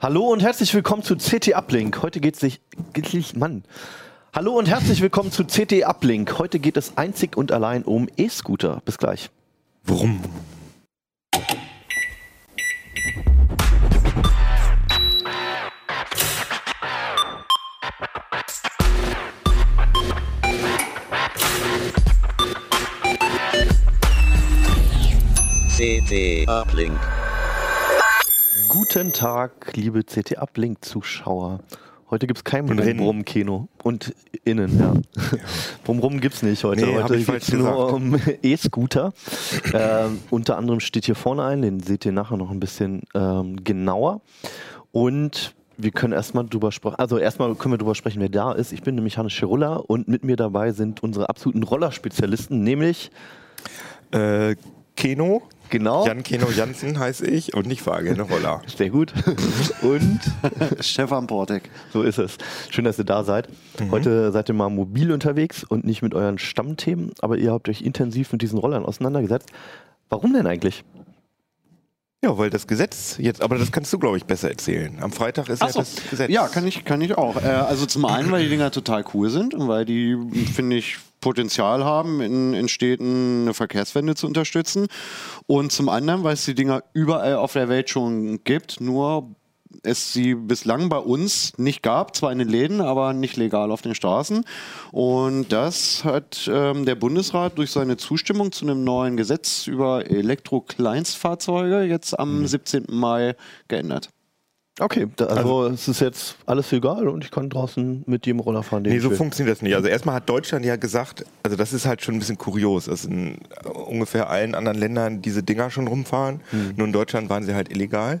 Hallo und herzlich willkommen zu CT Uplink. Heute geht es sich, Mann. Hallo und herzlich willkommen zu CT Uplink. Heute geht es einzig und allein um E-Scooter. Bis gleich. Warum? CT Uplink. Guten Tag, liebe CT Uplink Zuschauer. Heute gibt es kein innen. Brumm-Kino. Und innen, ja. Brumm-Rum gibt es nicht heute. Nee, heute geht es nur um E-Scooter. ähm, unter anderem steht hier vorne ein, den seht ihr nachher noch ein bisschen ähm, genauer. Und wir können erstmal drüber sprechen. Also erstmal können wir drüber sprechen, wer da ist. Ich bin nämlich Hannes Schirulla und mit mir dabei sind unsere absoluten Rollerspezialisten, nämlich Äh, Keno, genau. Jan Keno Jansen heiße ich und nicht Fahrgäste Roller. Sehr gut. Und Stefan Portek. So ist es. Schön, dass ihr da seid. Heute seid ihr mal mobil unterwegs und nicht mit euren Stammthemen, aber ihr habt euch intensiv mit diesen Rollern auseinandergesetzt. Warum denn eigentlich? Ja, weil das Gesetz jetzt, aber das kannst du, glaube ich, besser erzählen. Am Freitag ist Ach ja so. das Gesetz. Ja, kann ich, kann ich auch. Äh, also zum einen, weil die Dinger total cool sind und weil die, finde ich, Potenzial haben, in, in Städten eine Verkehrswende zu unterstützen. Und zum anderen, weil es die Dinger überall auf der Welt schon gibt, nur es sie bislang bei uns nicht gab, zwar in den Läden, aber nicht legal auf den Straßen. Und das hat ähm, der Bundesrat durch seine Zustimmung zu einem neuen Gesetz über Elektro-Kleinstfahrzeuge jetzt am 17. Mai geändert. Okay, da, also, es ist jetzt alles egal und ich kann draußen mit jedem Roller fahren, den Nee, so will. funktioniert das nicht. Also erstmal hat Deutschland ja gesagt, also das ist halt schon ein bisschen kurios, dass in äh, ungefähr allen anderen Ländern diese Dinger schon rumfahren. Hm. Nur in Deutschland waren sie halt illegal.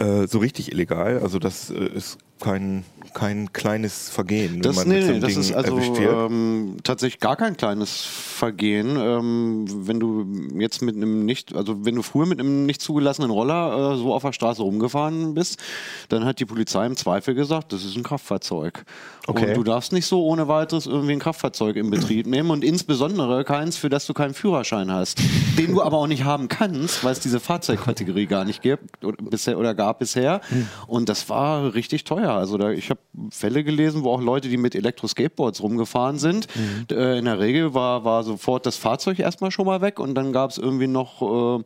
Äh, so richtig illegal. Also das äh, ist kein, kein kleines Vergehen, Das, wenn man nee, nee, das Ding ist also ähm, tatsächlich gar kein kleines Vergehen. Ähm, wenn du jetzt mit einem nicht, also wenn du früher mit einem nicht zugelassenen Roller äh, so auf der Straße rumgefahren bist, dann hat die Polizei im Zweifel gesagt, das ist ein Kraftfahrzeug. Okay. Und du darfst nicht so ohne weiteres irgendwie ein Kraftfahrzeug in Betrieb nehmen und insbesondere keins, für das du keinen Führerschein hast, den du aber auch nicht haben kannst, weil es diese Fahrzeugkategorie gar nicht gibt oder, bisher, oder gab bisher. Und das war richtig teuer. Also da, ich habe Fälle gelesen, wo auch Leute, die mit Elektro-Skateboards rumgefahren sind, äh, in der Regel war, war sofort das Fahrzeug erstmal schon mal weg und dann gab es irgendwie noch äh,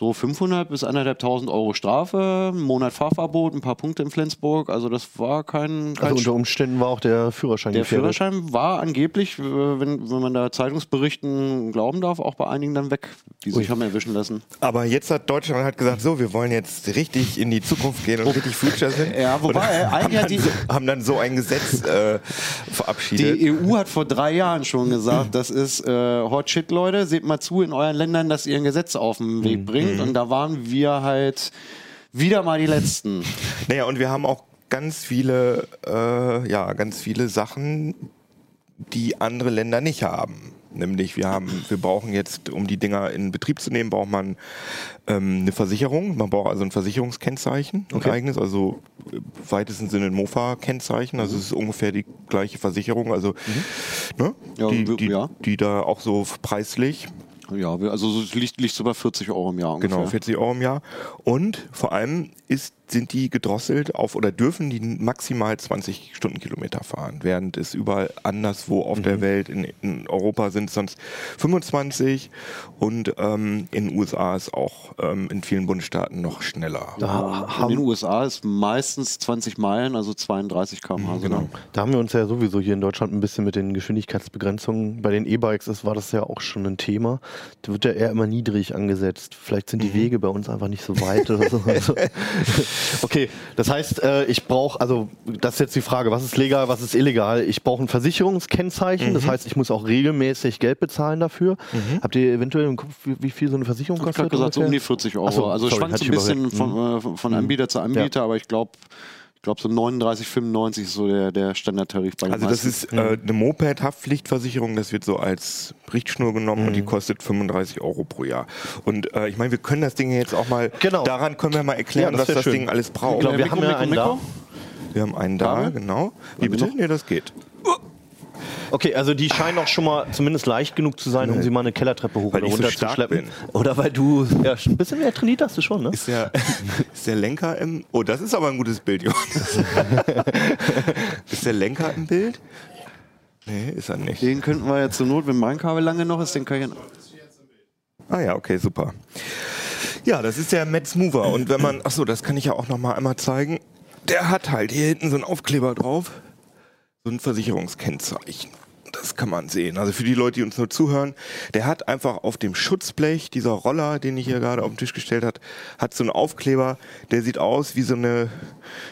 so 500 bis 1.500 Euro Strafe, einen Monat Fahrverbot, ein paar Punkte in Flensburg. Also das war kein, kein Also unter Umständen war auch der Führerschein der gefährdet. Führerschein war angeblich, äh, wenn, wenn man da Zeitungsberichten glauben darf, auch bei einigen dann weg, die sich haben erwischen lassen. Aber jetzt hat Deutschland halt gesagt, so, wir wollen jetzt richtig in die Zukunft gehen und richtig Future sind. Ja, wobei, haben, eigentlich dann die- so, haben dann so ein Gesetz äh, verabschiedet. Die EU hat vor drei Jahren schon gesagt, das ist äh, Hot Shit, Leute, seht mal zu in euren Ländern, dass ihr ein Gesetz auf den Mhm. Weg bringt. Und da waren wir halt wieder mal die Letzten. Naja, und wir haben auch ganz viele, äh, ja, ganz viele Sachen, die andere Länder nicht haben. Nämlich, wir haben, wir brauchen jetzt, um die Dinger in Betrieb zu nehmen, braucht man ähm, eine Versicherung. Man braucht also ein Versicherungskennzeichen, ein Okay. eigenes, also im weitesten Sinne ein Mofa-Kennzeichen. Also es ist ungefähr die gleiche Versicherung, also ne, Ja, die, die, ja. die da auch so preislich Ja, wir- also so liegt, liegt so bei 40 Euro im Jahr ungefähr. Genau, 40 Euro im Jahr. Und vor allem ist, sind die gedrosselt auf oder dürfen die maximal 20 Stundenkilometer fahren, während es überall anderswo auf Mhm. der Welt, in, in Europa sind es sonst 25 und ähm, in den USA ist auch ähm, in vielen Bundesstaaten noch schneller. Ja, in den USA ist meistens 20 Meilen, also 32 km/h. Genau. Da haben wir uns ja sowieso hier in Deutschland ein bisschen mit den Geschwindigkeitsbegrenzungen. Bei den E-Bikes ist, war das ja auch schon ein Thema. Da wird ja eher immer niedrig angesetzt. Vielleicht sind die Wege bei uns einfach nicht so weit oder so. Okay, das heißt, äh, ich brauche, also das ist jetzt die Frage, was ist legal, was ist illegal? Ich brauche ein Versicherungskennzeichen, das heißt, ich muss auch regelmäßig Geld bezahlen dafür. Habt ihr eventuell im Kopf, wie, wie viel so eine Versicherung Ich habe kostet? gesagt, so um ungefähr? die 40 Euro. So, also sorry, schwankt ein bisschen von, äh, von Anbieter zu Anbieter, aber ich glaube, ich glaube so 39, 95 ist so der, der Standardtarif bei den Also das meisten. ist äh, eine Moped-Haftpflichtversicherung, das wird so als Richtschnur genommen und die kostet 35 Euro pro Jahr. Und äh, ich meine, wir können das Ding jetzt auch mal, Genau. daran können wir mal erklären, Ja, das was das schön. Ding alles braucht. Ich glaube, wir Mikro, haben ja einen Mikro? da. Wir haben einen da, Dame? genau. Wie bitte? Nee, das geht. Okay, also die scheinen auch schon mal zumindest leicht genug zu sein, um sie mal eine Kellertreppe hoch Weil oder ich so runter zu schleppen. bin. Oder weil du ja ein bisschen mehr trainiert hast du schon, ne? Ist der, ist der Lenker im. Oh, das ist aber ein gutes Bild, Johannes. ist der Lenker im Bild? Nee, ist er nicht. Den könnten wir jetzt zur Not, wenn mein Kabel lange noch ist, den kann ich. Ah ja, okay, super. Ja, das ist der Metz Mover. Und wenn man, achso, das kann ich ja auch noch mal einmal zeigen. Der hat halt hier hinten so einen Aufkleber drauf. So ein Versicherungskennzeichen. Das kann man sehen. Also für die Leute, die uns nur zuhören, der hat einfach auf dem Schutzblech, dieser Roller, den ich hier gerade auf den Tisch gestellt hat, hat so einen Aufkleber, der sieht aus wie so eine,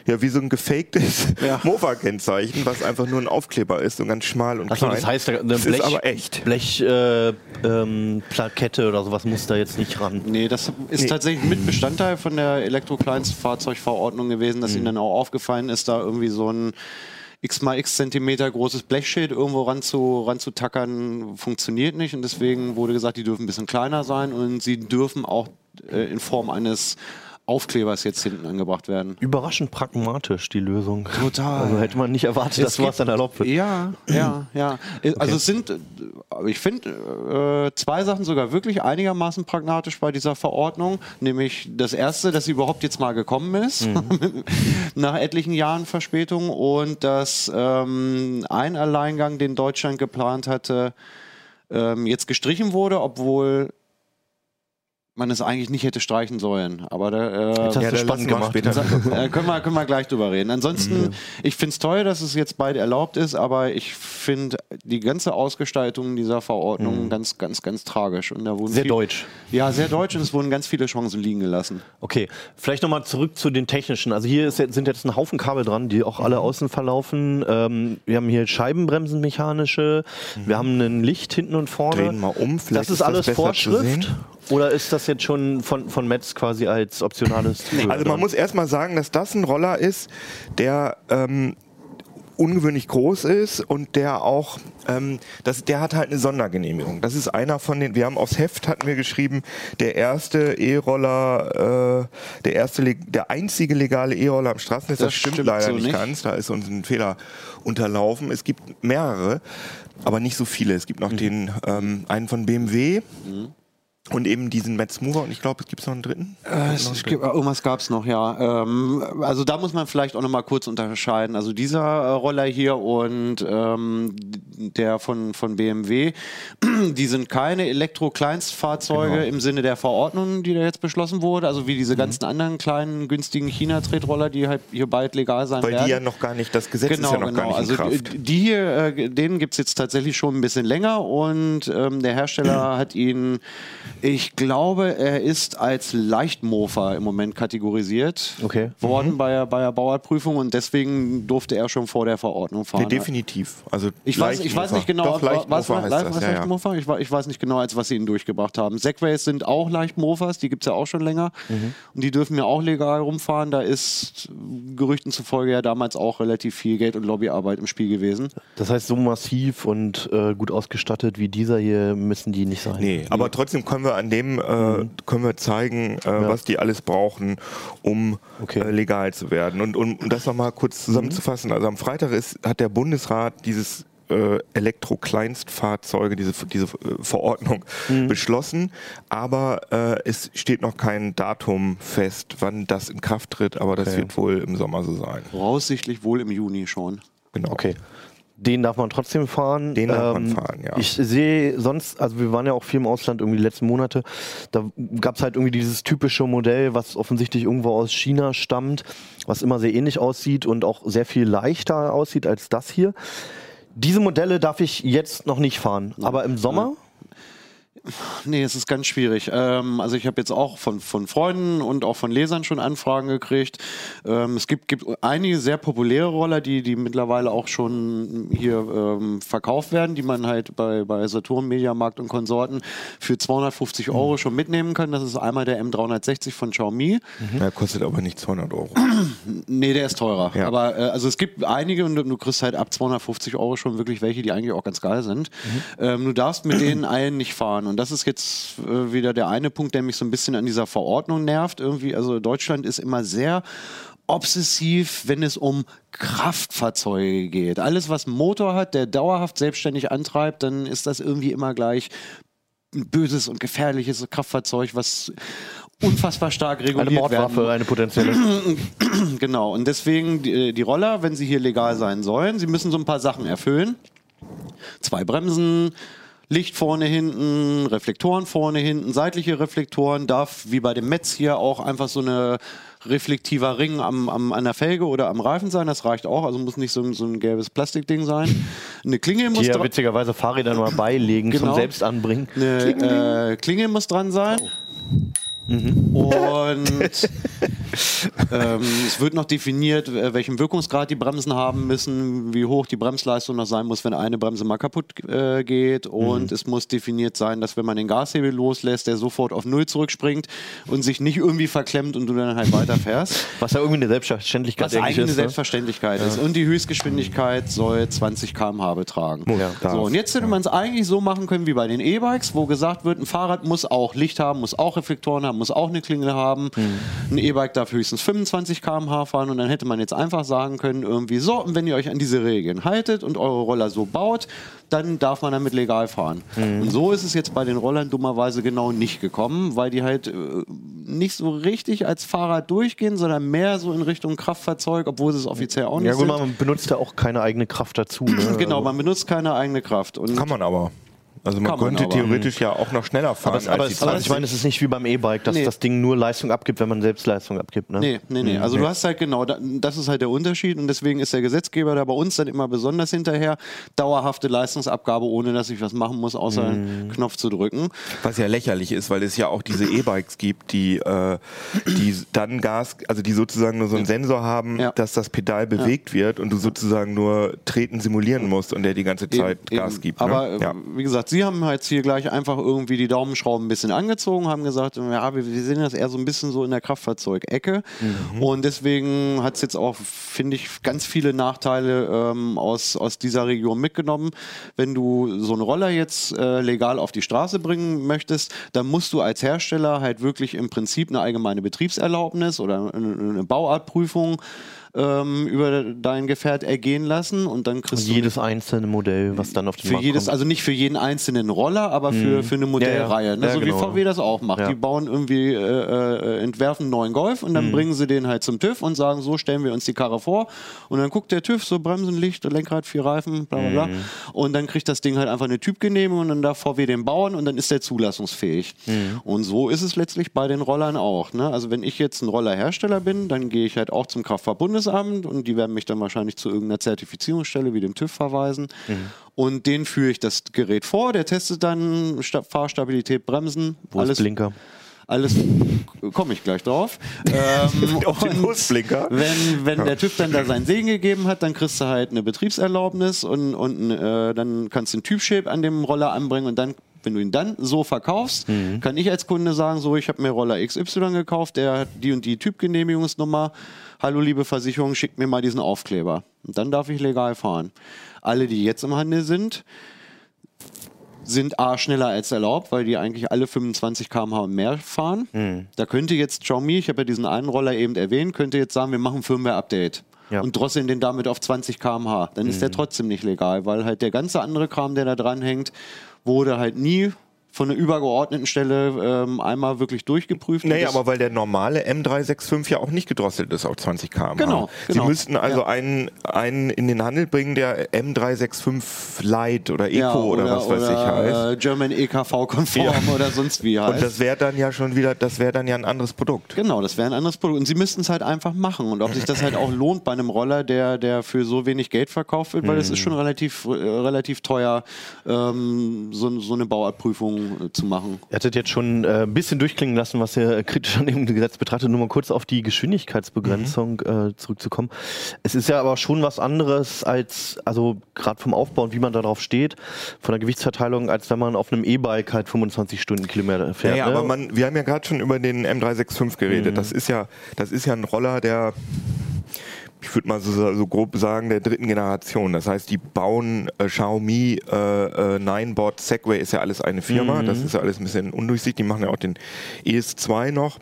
ja, wie so ein gefaktes Ja. Mofa-Kennzeichen, was einfach nur ein Aufkleber ist, so ganz schmal und Achso, klein. das heißt, eine das Blech, ist aber echt. Blech äh, ähm, Plakette oder sowas muss da jetzt nicht ran. Nee, das ist Nee. tatsächlich mit Bestandteil von der Elektrokleinstfahrzeugverordnung gewesen, dass ihnen dann auch aufgefallen ist, da irgendwie so ein x mal x Zentimeter großes Blechschild irgendwo ran zu, ranzutackern, funktioniert nicht. Und deswegen wurde gesagt, die dürfen ein bisschen kleiner sein und sie dürfen auch äh, in Form eines Aufklebers jetzt hinten angebracht werden. Überraschend pragmatisch, die Lösung. Total. Also hätte man nicht erwartet, dass sowas dann erlaubt wird. Ja, ja, ja. Also es sind, äh, ich finde, äh, zwei Sachen sogar wirklich einigermaßen pragmatisch bei dieser Verordnung. Nämlich das erste, dass sie überhaupt jetzt mal gekommen ist, nach etlichen Jahren Verspätung. Und dass ähm, ein Alleingang, den Deutschland geplant hatte, ähm, jetzt gestrichen wurde, obwohl man es eigentlich nicht hätte streichen sollen. Aber da, äh, Ja, spannend gemacht. später. äh, können, wir, können wir gleich drüber reden. Ansonsten, ich finde es toll, dass es jetzt beide erlaubt ist, aber ich finde die ganze Ausgestaltung dieser Verordnung ganz, ganz, ganz tragisch. Und da wurden Sehr viel- deutsch. Ja, sehr deutsch und es wurden ganz viele Chancen liegen gelassen. Okay, vielleicht nochmal zurück zu den technischen. Also hier ist jetzt, sind jetzt ein Haufen Kabel dran, die auch alle außen verlaufen. Ähm, wir haben hier Scheibenbremsen mechanische, wir haben ein Licht hinten und vorne. Drehen mal um, vielleicht das ist ist das alles besser zu Vorschrift? Oder ist das jetzt schon von, von Metz quasi als optionales Tool Also man muss erstmal sagen, dass das ein Roller ist, der ähm, ungewöhnlich groß ist und der auch, ähm, das, der hat halt eine Sondergenehmigung. Das ist einer von den, wir haben aufs Heft hatten wir geschrieben, der erste E-Roller, äh, der erste, der einzige legale E-Roller am Straßennetz. Das, Das stimmt, stimmt leider so nicht, nicht. ganz. Da ist uns ein Fehler unterlaufen. Es gibt mehrere, aber nicht so viele. Es gibt noch den einen von BMW. Und eben diesen Metz Mover und ich glaube, es gibt noch einen dritten. Äh, es, es gibt, irgendwas gab es noch, ja. Ähm, also da muss man vielleicht auch noch mal kurz unterscheiden. Also dieser äh, Roller hier und ähm, der von, von BMW, die sind keine Elektro-Kleinstfahrzeuge Genau. im Sinne der Verordnung, die da jetzt beschlossen wurde. Also wie Mhm. diese ganzen anderen kleinen, günstigen China-Tretroller, die halt hier bald legal sein Weil werden. die ja noch gar nicht, das Gesetz Genau, ist ja noch genau. gar nicht Also in Kraft. die die hier, äh, den gibt es jetzt tatsächlich schon ein bisschen länger und ähm, der Hersteller hat ihn, ich glaube, er ist als Leichtmofer im Moment kategorisiert Okay. worden bei, der- bei der Bauerprüfung und deswegen durfte er schon vor der Verordnung fahren. Nee, definitiv. Also Ich weiß, ich weiß nicht genau, Doch, was, was, heißt was, das, was ja. Leichtmofer? Ich, ich weiß nicht genau, als was sie ihn durchgebracht haben. Segways sind auch Leichtmofers, die gibt es ja auch schon länger. Mhm. Und die dürfen ja auch legal rumfahren. Da ist Gerüchten zufolge ja damals auch relativ viel Geld und Lobbyarbeit im Spiel gewesen. Das heißt, so massiv und äh, gut ausgestattet wie dieser hier müssen die nicht sein. Nee, aber trotzdem können wir an dem äh, können wir zeigen, äh, was die alles brauchen, um Okay. äh, legal zu werden. Und um, um das nochmal kurz zusammenzufassen, also am Freitag ist, hat der Bundesrat dieses äh, Elektro-Kleinstfahrzeuge, diese, diese äh, Verordnung beschlossen, aber äh, es steht noch kein Datum fest, wann das in Kraft tritt, aber das Okay. wird wohl im Sommer so sein. Voraussichtlich wohl im Juni schon. Genau. Okay. Den darf man trotzdem fahren. Ähm, Den darf man fahren, ja. Ich sehe sonst, also wir waren ja auch viel im Ausland irgendwie die letzten Monate, da gab es halt irgendwie dieses typische Modell, was offensichtlich irgendwo aus China stammt, was immer sehr ähnlich aussieht und auch sehr viel leichter aussieht als das hier. Diese Modelle darf ich jetzt noch nicht fahren, aber im Sommer? Nee, es ist ganz schwierig. Ähm, also ich habe jetzt auch von, von Freunden und auch von Lesern schon Anfragen gekriegt. Ähm, es gibt, gibt einige sehr populäre Roller, die, die mittlerweile auch schon hier ähm, verkauft werden, die man halt bei, bei Saturn, Mediamarkt und Konsorten für 250 Euro schon mitnehmen kann. Das ist einmal der M360 von Xiaomi. Der kostet aber nicht 200 Euro. Nee, der ist teurer. Ja. Aber äh, also es gibt einige und du, du kriegst halt ab 250 Euro schon wirklich welche, die eigentlich auch ganz geil sind. Ähm, du darfst mit denen allen nicht fahren. Und das ist jetzt äh, wieder der eine Punkt, der mich so ein bisschen an dieser Verordnung nervt. Irgendwie, also Deutschland ist immer sehr obsessiv, wenn es um Kraftfahrzeuge geht. Alles, was einen Motor hat, der dauerhaft selbstständig antreibt, dann ist das irgendwie immer gleich ein böses und gefährliches Kraftfahrzeug, was unfassbar stark reguliert Eine Mordwaffe, werden. eine potenzielle. Genau, und deswegen die, die Roller, wenn sie hier legal sein sollen, sie müssen so ein paar Sachen erfüllen. Zwei Bremsen, Licht vorne, hinten, Reflektoren vorne, hinten, seitliche Reflektoren, darf wie bei dem Metz hier auch einfach so eine reflektiver Ring am, am, an der Felge oder am Reifen sein, das reicht auch, also muss nicht so, ein- so ein gelbes Plastikding sein. Eine Klinge muss Die ja dra- witzigerweise Fahrräder nur beilegen Genau. zum Selbstanbringen. eine äh, Klinge muss dran sein. Und ähm, es wird noch definiert, welchen Wirkungsgrad die Bremsen haben müssen, wie hoch die Bremsleistung noch sein muss, wenn eine Bremse mal kaputt äh, geht. Und es muss definiert sein, dass wenn man den Gashebel loslässt, der sofort auf Null zurückspringt und sich nicht irgendwie verklemmt und du dann halt weiterfährst. Was ja irgendwie eine Selbstverständlichkeit Was eigentlich eigentlich eine ist. Ne? Selbstverständlichkeit ist. Und die Höchstgeschwindigkeit soll 20 km/h betragen. Ja, so, und jetzt hätte man es eigentlich so machen können wie bei den E-Bikes, wo gesagt wird, ein Fahrrad muss auch Licht haben, muss auch Reflektoren haben, muss auch eine Klingel haben. Ein E-Bike darf höchstens 25 km/h fahren und dann hätte man jetzt einfach sagen können, irgendwie so, und wenn ihr euch an diese Regeln haltet und eure Roller so baut, dann darf man damit legal fahren. Und so ist es jetzt bei den Rollern dummerweise genau nicht gekommen, weil die halt äh, nicht so richtig als Fahrrad durchgehen, sondern mehr so in Richtung Kraftfahrzeug, obwohl sie es offiziell auch nicht Ja gut, sind. man benutzt ja auch keine eigene Kraft dazu. Ne? Genau, man benutzt keine eigene Kraft. Und Kann man aber. Also man man könnte aber. theoretisch ja auch noch schneller fahren Aber, es- aber, als es- die aber 20. ich meine, es ist nicht wie beim E-Bike, dass Nee. das Ding nur Leistung abgibt, wenn man selbst Leistung abgibt. Ne? Nee, nee, nee. Also du hast halt genau, da- das ist halt der Unterschied und deswegen ist der Gesetzgeber da bei uns dann immer besonders hinterher. Dauerhafte Leistungsabgabe, ohne dass ich was machen muss, außer einen Knopf zu drücken. Was ja lächerlich ist, weil es ja auch diese E-Bikes gibt, die, äh, die dann Gas, also die sozusagen nur so einen Sensor haben, Ja. dass das Pedal bewegt wird und du sozusagen nur treten simulieren musst und der die ganze Zeit Eben, Gas eben. gibt. Ne? Aber äh, ja. wie gesagt, Sie haben halt hier gleich einfach irgendwie die Daumenschrauben ein bisschen angezogen, haben gesagt, ja, wir, wir sehen das eher so ein bisschen so in der Kraftfahrzeugecke. Mhm. Und deswegen hat es jetzt auch, finde ich, ganz viele Nachteile ähm, aus, aus dieser Region mitgenommen. Wenn du so einen Roller jetzt äh, legal auf die Straße bringen möchtest, dann musst du als Hersteller halt wirklich im Prinzip eine allgemeine Betriebserlaubnis oder eine, eine Bauartprüfung ähm, über dein Gefährt ergehen lassen und dann kriegst du Jedes einzelne Modell, was dann auf den für Markt jedes, kommt. also nicht für jeden einzelnen Roller, aber für, für eine Modellreihe. Ne? Ja, so genau. wie VW das auch macht. Ja. Die bauen irgendwie, äh, äh, entwerfen einen neuen Golf und dann Mhm. bringen sie den halt zum TÜV und sagen, so stellen wir uns die Karre vor. Und dann guckt der TÜV so Bremsen, Licht, Lenkrad, vier Reifen, bla bla bla. Mhm. Und dann kriegt das Ding halt einfach eine Typgenehmigung und dann darf VW den bauen und dann ist der zulassungsfähig. Mhm. Und so ist es letztlich bei den Rollern auch. Ne? Also wenn ich jetzt ein Rollerhersteller bin, dann gehe ich halt auch zum Kraftfahrtbundesamt und die werden mich dann wahrscheinlich zu irgendeiner Zertifizierungsstelle wie dem TÜV verweisen. Mhm. Und denen führe ich das Gerät vor, der testet dann Sta Fahrstabilität, Bremsen, Wo alles, Blinker? alles komme ich gleich drauf. ähm, Auf den Nussblinker. Wenn, wenn der TÜV dann da seinen Segen gegeben hat, dann kriegst du halt eine Betriebserlaubnis und, und äh, dann kannst du einen Typschild an dem Roller anbringen und dann wenn du ihn dann so verkaufst, kann ich als Kunde sagen, so, ich habe mir Roller XY gekauft, der hat die und die Typgenehmigungsnummer. Hallo liebe Versicherung, schickt mir mal diesen Aufkleber. Und dann darf ich legal fahren. Alle, die jetzt im Handel sind, sind A schneller als erlaubt, weil die eigentlich alle 25 km/h und mehr fahren. Mhm. Da könnte jetzt Xiaomi, ich habe ja diesen einen Roller eben erwähnt, könnte jetzt sagen, wir machen Firmware-Update. Ja. Und drosseln den damit auf 20 km/h. Dann ist der trotzdem nicht legal, weil halt der ganze andere Kram, der da dran hängt, wurde halt nie von einer übergeordneten Stelle ähm, einmal wirklich durchgeprüft. Nee, aber weil der normale M365 ja auch nicht gedrosselt ist auf 20 km/h. Genau, Sie genau. müssten also Ja. einen, einen in den Handel bringen, der M365 Lite oder Eco ja, oder, was weiß ich heißt. äh, German EKV-konform Ja. oder sonst wie heißt. Und das wäre dann ja schon wieder, das wäre dann ja ein anderes Produkt. Genau, das wäre ein anderes Produkt. Und sie müssten es halt einfach machen. Und ob sich das halt auch lohnt bei einem Roller, der, der für so wenig Geld verkauft wird, weil es ist schon relativ, äh, relativ teuer, ähm, so, so eine Bauartprüfung äh, zu machen. Ihr hattet jetzt schon äh, ein bisschen durchklingen lassen, was ihr kritisch an dem Gesetz betrachtet. Nur mal kurz auf die Geschwindigkeitsbegrenzung äh, zurückzukommen. Es ist ja aber schon was anderes als, also gerade vom Aufbau und wie man darauf steht, von der Gewichtsverteilung, als wenn man auf einem E-Bike halt 25 Stundenkilometer fährt. Ja, ne? aber man, wir haben ja gerade schon über den M365 geredet. Das ist ja, das ist ja ein Roller, der ich würde mal so, so grob sagen, der dritten Generation. Das heißt, die bauen äh, Xiaomi, äh, äh, Ninebot, Segway ist ja alles eine Firma. Das ist ja alles ein bisschen undurchsichtig. Die machen ja auch den ES2 noch.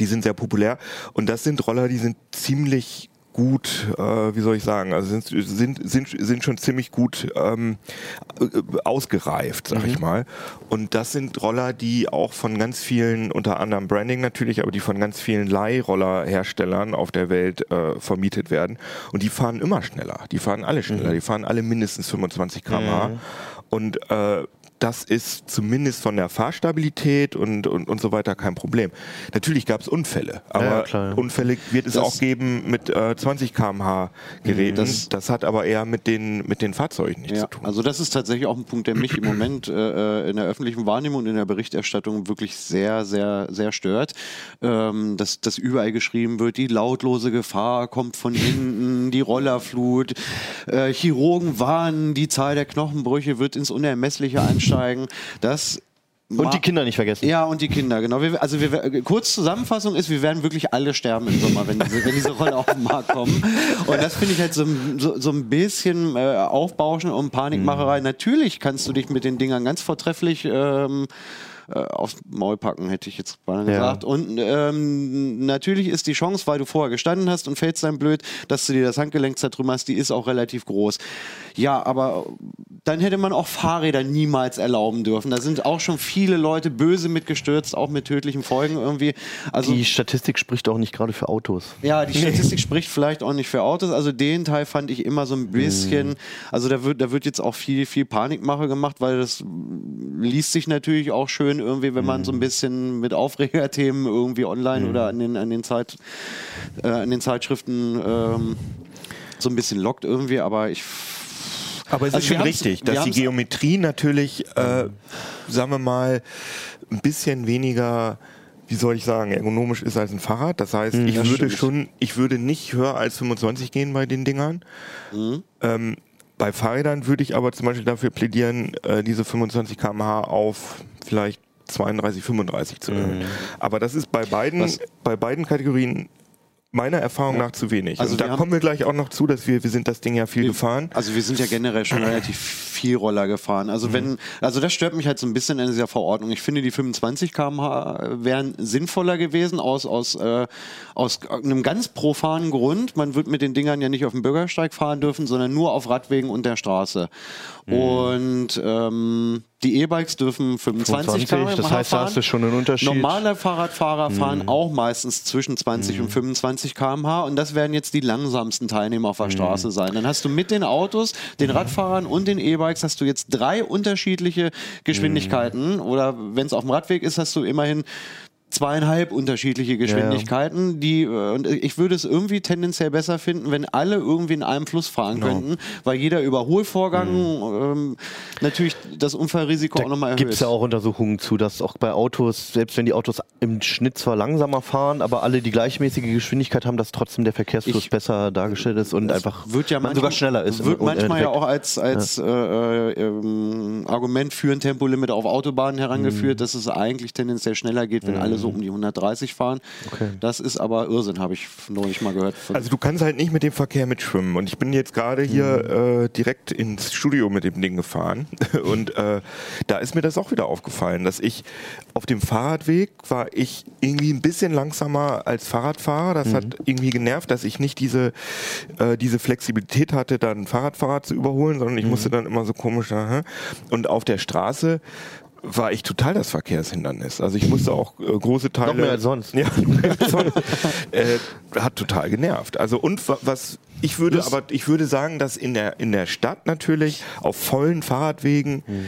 Die sind sehr populär und das sind Roller, die sind ziemlich gut, äh, wie soll ich sagen, also sind, sind, sind, sind schon ziemlich gut ähm, äh, ausgereift, sag mhm. ich mal. Und das sind Roller, die auch von ganz vielen, unter anderem Branding natürlich, aber die von ganz vielen Leihrollerherstellern auf der Welt äh, vermietet werden. Und die fahren immer schneller. Die fahren alle schneller. Mhm. Die fahren alle mindestens 25 km/h. Mhm. Und äh, das ist zumindest von der Fahrstabilität und, und, und so weiter kein Problem. Natürlich gab es Unfälle, aber ja. Unfälle wird es das auch geben mit äh, 20 km/h Geräten. Das, das, hat aber eher mit den, mit den Fahrzeugen nichts ja, zu tun. Also das ist tatsächlich auch ein Punkt, der mich im Moment äh, äh, in der öffentlichen Wahrnehmung und in der Berichterstattung wirklich sehr, sehr, sehr stört. Ähm, dass, dass überall geschrieben wird, die lautlose Gefahr kommt von hinten, die Rollerflut, äh, Chirurgen warnen, die Zahl der Knochenbrüche wird ins Unermessliche ansteigen einsteigen. Das und die Kinder nicht vergessen. Ja, und die Kinder, genau. Wir, also wir, kurz Zusammenfassung ist, wir werden wirklich alle sterben im Sommer, wenn diese, wenn diese Rolle auf den Markt kommen. Und das finde ich halt so, so, so, ein bisschen äh, Aufbauschen und Panikmacherei. Mhm. Natürlich kannst du dich mit den Dingern ganz vortrefflich ähm, äh, aufs Maul packen, hätte ich jetzt mal gesagt. Ja. Und ähm, natürlich ist die Chance, weil du vorher gestanden hast und fällst dann blöd, dass du dir das Handgelenk zertrümmerst, die ist auch relativ groß. Ja, aber dann hätte man auch Fahrräder niemals erlauben dürfen. Da sind auch schon viele Leute böse mitgestürzt, auch mit tödlichen Folgen irgendwie. Also, die Statistik spricht auch nicht gerade für Autos. Ja, die Statistik spricht vielleicht auch nicht für Autos. Also den Teil fand ich immer so ein bisschen, mhm. also da wird, da wird jetzt auch viel, viel Panikmache gemacht, weil das liest sich natürlich auch schön irgendwie, wenn man so ein mhm. bisschen mit Aufregerthemen irgendwie online oder an den, an den, Zeit, äh, an den Zeitschriften ähm, so ein bisschen lockt irgendwie, aber ich aber es also ist schon richtig, dass die Geometrie natürlich, äh, sagen wir mal, ein bisschen weniger wie soll ich sagen, ergonomisch ist als ein Fahrrad. Das heißt, mhm, ich das würde stimmt. schon, ich würde nicht höher als 25 gehen bei den Dingern. Mhm. Ähm, bei Fahrrädern würde ich aber zum Beispiel dafür plädieren, äh, diese 25 km/h auf vielleicht 32, 35 zu erhöhen. Mhm. Aber das ist bei beiden, bei beiden Kategorien meiner Erfahrung ja. nach zu wenig. Also da kommen wir gleich auch noch zu, dass wir, wir sind das Ding ja viel wir, gefahren. Also wir sind ja generell schon relativ viel Roller gefahren. Also mhm. wenn, also das stört mich halt so ein bisschen in dieser Verordnung. Ich finde, die 25 km/h wären sinnvoller gewesen aus, aus, äh, aus einem ganz profanen Grund. Man wird mit den Dingern ja nicht auf dem Bürgersteig fahren dürfen, sondern nur auf Radwegen und der Straße. Mhm. Und ähm, die E-Bikes dürfen 25 km/h Das heißt, fahren. da hast du schon einen Unterschied. Normale Fahrradfahrer fahren mhm. auch meistens zwischen 20 mhm. und 25 km/h und das werden jetzt die langsamsten Teilnehmer auf der mhm. Straße sein. Dann hast du mit den Autos, den mhm. Radfahrern und den E-Bikes hast du jetzt drei unterschiedliche Geschwindigkeiten oder wenn es auf dem Radweg ist, hast du immerhin zweieinhalb unterschiedliche Geschwindigkeiten, ja. die äh, und ich würde es irgendwie tendenziell besser finden, wenn alle irgendwie in einem Fluss fahren genau. könnten, weil jeder Überholvorgang mhm. ähm, natürlich das Unfallrisiko da auch nochmal erhöht. Gibt es ja auch Untersuchungen zu, dass auch bei Autos, selbst wenn die Autos im Schnitt zwar langsamer fahren, aber alle die gleichmäßige Geschwindigkeit haben, dass trotzdem der Verkehrsfluss ich, besser dargestellt ist und einfach wird ja man sogar schneller ist. Wird manchmal ja auch als, als ja. äh, äh, ähm, Argument für ein Tempolimit auf Autobahnen herangeführt, mhm. dass es eigentlich tendenziell schneller geht, wenn mhm. alle alle so um die 130 fahren. Okay. Das ist aber Irrsinn, habe ich neulich mal gehört. Also du kannst halt nicht mit dem Verkehr mitschwimmen. Und ich bin jetzt gerade hier mhm. äh, direkt ins Studio mit dem Ding gefahren. Und äh, da ist mir das auch wieder aufgefallen, dass ich auf dem Fahrradweg war ich irgendwie ein bisschen langsamer als Fahrradfahrer. Das mhm. hat irgendwie genervt, dass ich nicht diese, äh, diese Flexibilität hatte, dann Fahrradfahrer zu überholen, sondern ich mhm. musste dann immer so komisch. Und auf der Straße war ich total das Verkehrshindernis. Also ich musste auch äh, große Teile. Noch mehr als sonst. Ja, als sonst. äh, hat total genervt. Also und was ich würde, das aber ich würde sagen, dass in der in der Stadt natürlich auf vollen Fahrradwegen hm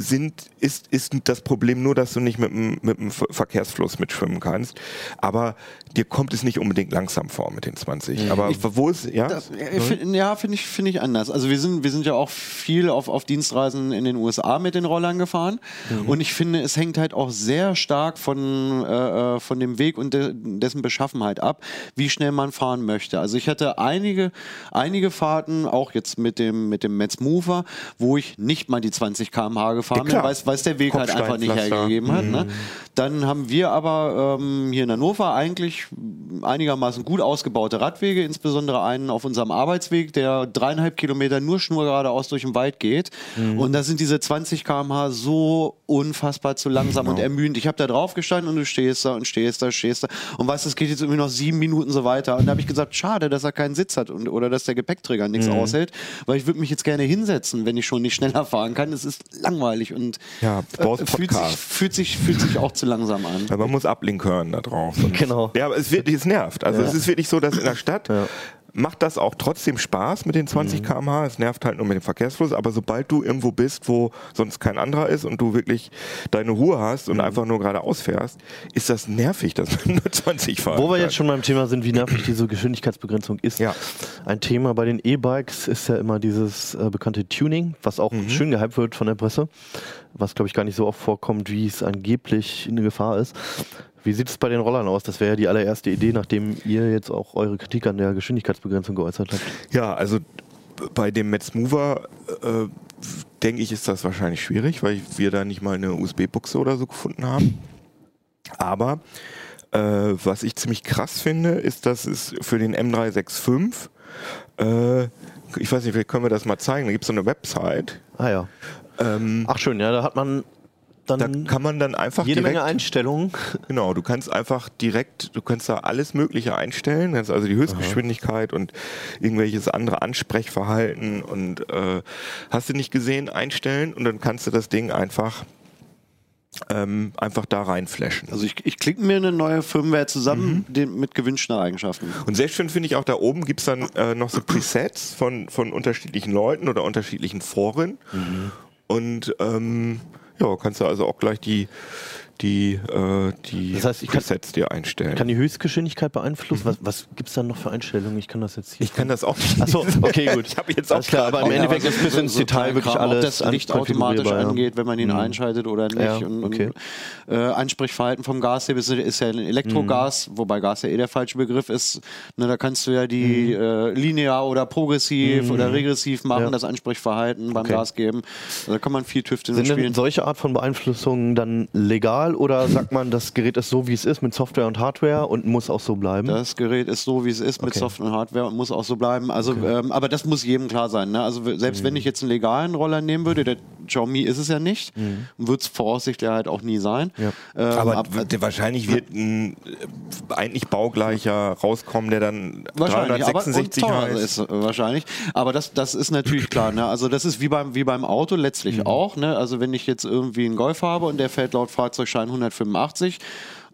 sind, ist, ist das Problem nur, dass du nicht mit dem, mit dem Verkehrsfluss mitschwimmen kannst. Aber dir kommt es nicht unbedingt langsam vor mit den 20. Mhm. Aber ich, wo ist, ja? Das, ja, finde ich, finde ich anders. Also wir sind, wir sind ja auch viel auf, auf Dienstreisen in den USA mit den Rollern gefahren. Mhm. Und ich finde, es hängt halt auch sehr stark von, äh, äh, von dem Weg und de, dessen Beschaffenheit ab, wie schnell man fahren möchte. Also ich hatte einige, einige Fahrten, auch jetzt mit dem, mit dem Metz Mover, wo ich nicht mal die 20 km/h gefahren gefahren Ja, bin, weil es der Weg halt einfach nicht hergegeben hat. Ne? Dann haben wir aber ähm, hier in Hannover eigentlich einigermaßen gut ausgebaute Radwege, insbesondere einen auf unserem Arbeitsweg, der dreieinhalb Kilometer nur schnurgeradeaus durch den Wald geht. Und da sind diese 20 km/h so unfassbar zu langsam und ermüdend. Ich habe da drauf gestanden und du stehst da und stehst da, stehst da und weißt, es geht jetzt irgendwie noch sieben Minuten so weiter. Und da habe ich gesagt, schade, dass er keinen Sitz hat und, oder dass der Gepäckträger nichts aushält, weil ich würde mich jetzt gerne hinsetzen, wenn ich schon nicht schneller fahren kann. Es ist langweilig und Ja, äh, fühlt, sich, fühlt, sich, fühlt sich auch zu langsam an. Weil man muss Ablink hören da drauf. Genau. Ja, aber es, wird, es nervt. Also es ist wirklich so, dass in der Stadt macht das auch trotzdem Spaß mit den 20 km/h. Es nervt halt nur mit dem Verkehrsfluss. Aber sobald du irgendwo bist, wo sonst kein anderer ist und du wirklich deine Ruhe hast und einfach nur geradeaus fährst, ist das nervig, dass man nur 20 fahren Wo wir kann. jetzt schon beim Thema sind, wie nervig diese Geschwindigkeitsbegrenzung ist. Ja. Ein Thema bei den E-Bikes ist ja immer dieses äh, bekannte Tuning, was auch Mhm. schön gehypt wird von der Presse, was glaube ich gar nicht so oft vorkommt, wie es angeblich eine Gefahr ist. Wie sieht es bei den Rollern aus? Das wäre ja die allererste Idee, nachdem ihr jetzt auch eure Kritik an der Geschwindigkeitsbegrenzung geäußert habt. Ja, also bei dem Metz Mover äh, denke ich, ist das wahrscheinlich schwierig, weil wir da nicht mal eine USB-Buchse oder so gefunden haben. Aber äh, was ich ziemlich krass finde, ist, dass es für den M365, äh, ich weiß nicht, vielleicht können wir das mal zeigen, da gibt es so eine Website. Ah ja. Ähm, Ach schön, ja, da hat man da dann kann man dann einfach jede direkt, Menge Einstellungen. Genau, du kannst einfach direkt, du kannst da alles Mögliche einstellen, kannst also die Höchstgeschwindigkeit und irgendwelches andere Ansprechverhalten und äh, hast du nicht gesehen, einstellen und dann kannst du das Ding einfach ähm, einfach da reinflashen. Also ich, ich klicke mir eine neue Firmware zusammen Mhm. den, mit gewünschten Eigenschaften. Und sehr schön finde ich auch da oben gibt es dann äh, noch so Presets von, von unterschiedlichen Leuten oder unterschiedlichen Foren. Und ähm, ja, kannst du also auch gleich die, die, äh, die Das heißt, ich kann- Presets dir einstellen. Kann die Höchstgeschwindigkeit beeinflussen? Was, was gibt es da noch für Einstellungen? Ich kann das jetzt hier. ich kann das auch nicht. Achso, okay, gut. Ich habe jetzt auch klar, aber im Endeffekt ist bis ins Detail wirklich Kleinkram, alles Ob das Licht automatisch ja. angeht, wenn man ihn einschaltet oder nicht. Ja, und, okay. und, äh, Ansprechverhalten vom Gasheber ist, ist ja ein Elektrogas, wobei Gas ja eh der falsche Begriff ist. Ne, da kannst du ja die äh, linear oder progressiv oder regressiv machen, Ja. das Ansprechverhalten beim Okay. Gas geben. Also da kann man viel Tüfteln Sind denn solche Art von Beeinflussungen dann legal oder sagt man, das Gerät ist so, wie es ist, mit Software und Hardware und muss auch so bleiben? Das Gerät ist so, wie es ist, mit Okay. Software und Hardware und muss auch so bleiben. Also, ähm, aber das muss jedem klar sein. Ne? Also selbst Mhm. wenn ich jetzt einen legalen Roller nehmen würde, der Xiaomi ist es ja nicht, und wird es voraussichtlich halt auch nie sein. Mhm. Ja. Ähm, Aber ab- wahrscheinlich wird ein äh, eigentlich baugleicher rauskommen, der dann Wahrscheinlich, aber und 366 teurer heißt. ist wahrscheinlich. Aber das, das ist natürlich klar. Ne? Also das ist wie beim, wie beim Auto letztlich Mhm. auch. Ne? Also wenn ich jetzt irgendwie einen Golf habe und der fährt laut Fahrzeugschein 185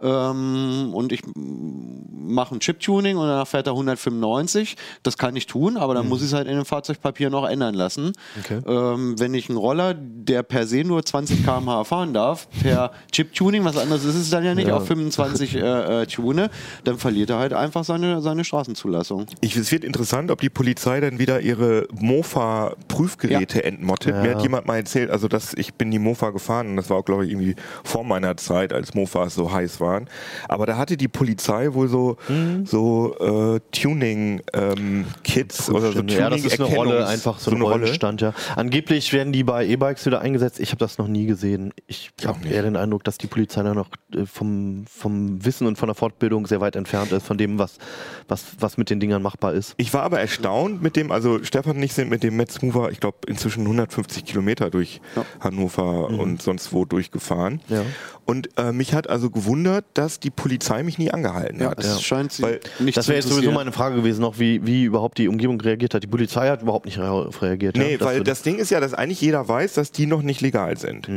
ähm, und ich mache ein Chip-Tuning und danach fährt er 195, das kann ich tun, aber dann muss ich es halt in dem Fahrzeugpapier noch ändern lassen. Okay. Ähm, wenn ich einen Roller, der per se nur 20 km/h fahren darf, per Chip-Tuning, was anderes ist es dann ja nicht, Ja. auf 25 äh, äh, tune, dann verliert er halt einfach seine, seine Straßenzulassung. Ich, es wird interessant, ob die Polizei dann wieder ihre Mofa-Prüfgeräte entmottet. Ja. Mir hat jemand mal erzählt, also das, ich bin die Mofa gefahren und das war auch, glaube ich, irgendwie vor meiner Zeit, als Mofas so heiß waren. Aber da hatte die Polizei wohl so, Mhm. so äh, Tuning-Kits oder so Stimmt, ja, das ist eine Rolle, einfach so, so ein eine Rolle. Ja. Angeblich werden die bei E-Bikes wieder eingesetzt. Ich habe das noch nie gesehen. Ich habe eher den Eindruck, dass die Polizei da noch äh, vom, vom Wissen und von der Fortbildung sehr weit entfernt ist, von dem, was, was, was mit den Dingern machbar ist. Ich war aber erstaunt mit dem, also Stefan und ich sind mit dem Metz Mover, ich glaube, inzwischen 150 Kilometer durch Hannover und sonst wo durchgefahren. Ja. Und äh, mich hat also gewundert, dass die Polizei mich nie angehalten hat. Es scheint sie Weil nicht Das wäre jetzt sowieso meine Frage gewesen, noch wie, wie überhaupt die Umgebung reagiert hat. Die Polizei hat überhaupt nicht rea- reagiert. Nee, ja? weil das Ding ist ja, dass eigentlich jeder weiß, dass die noch nicht legal sind.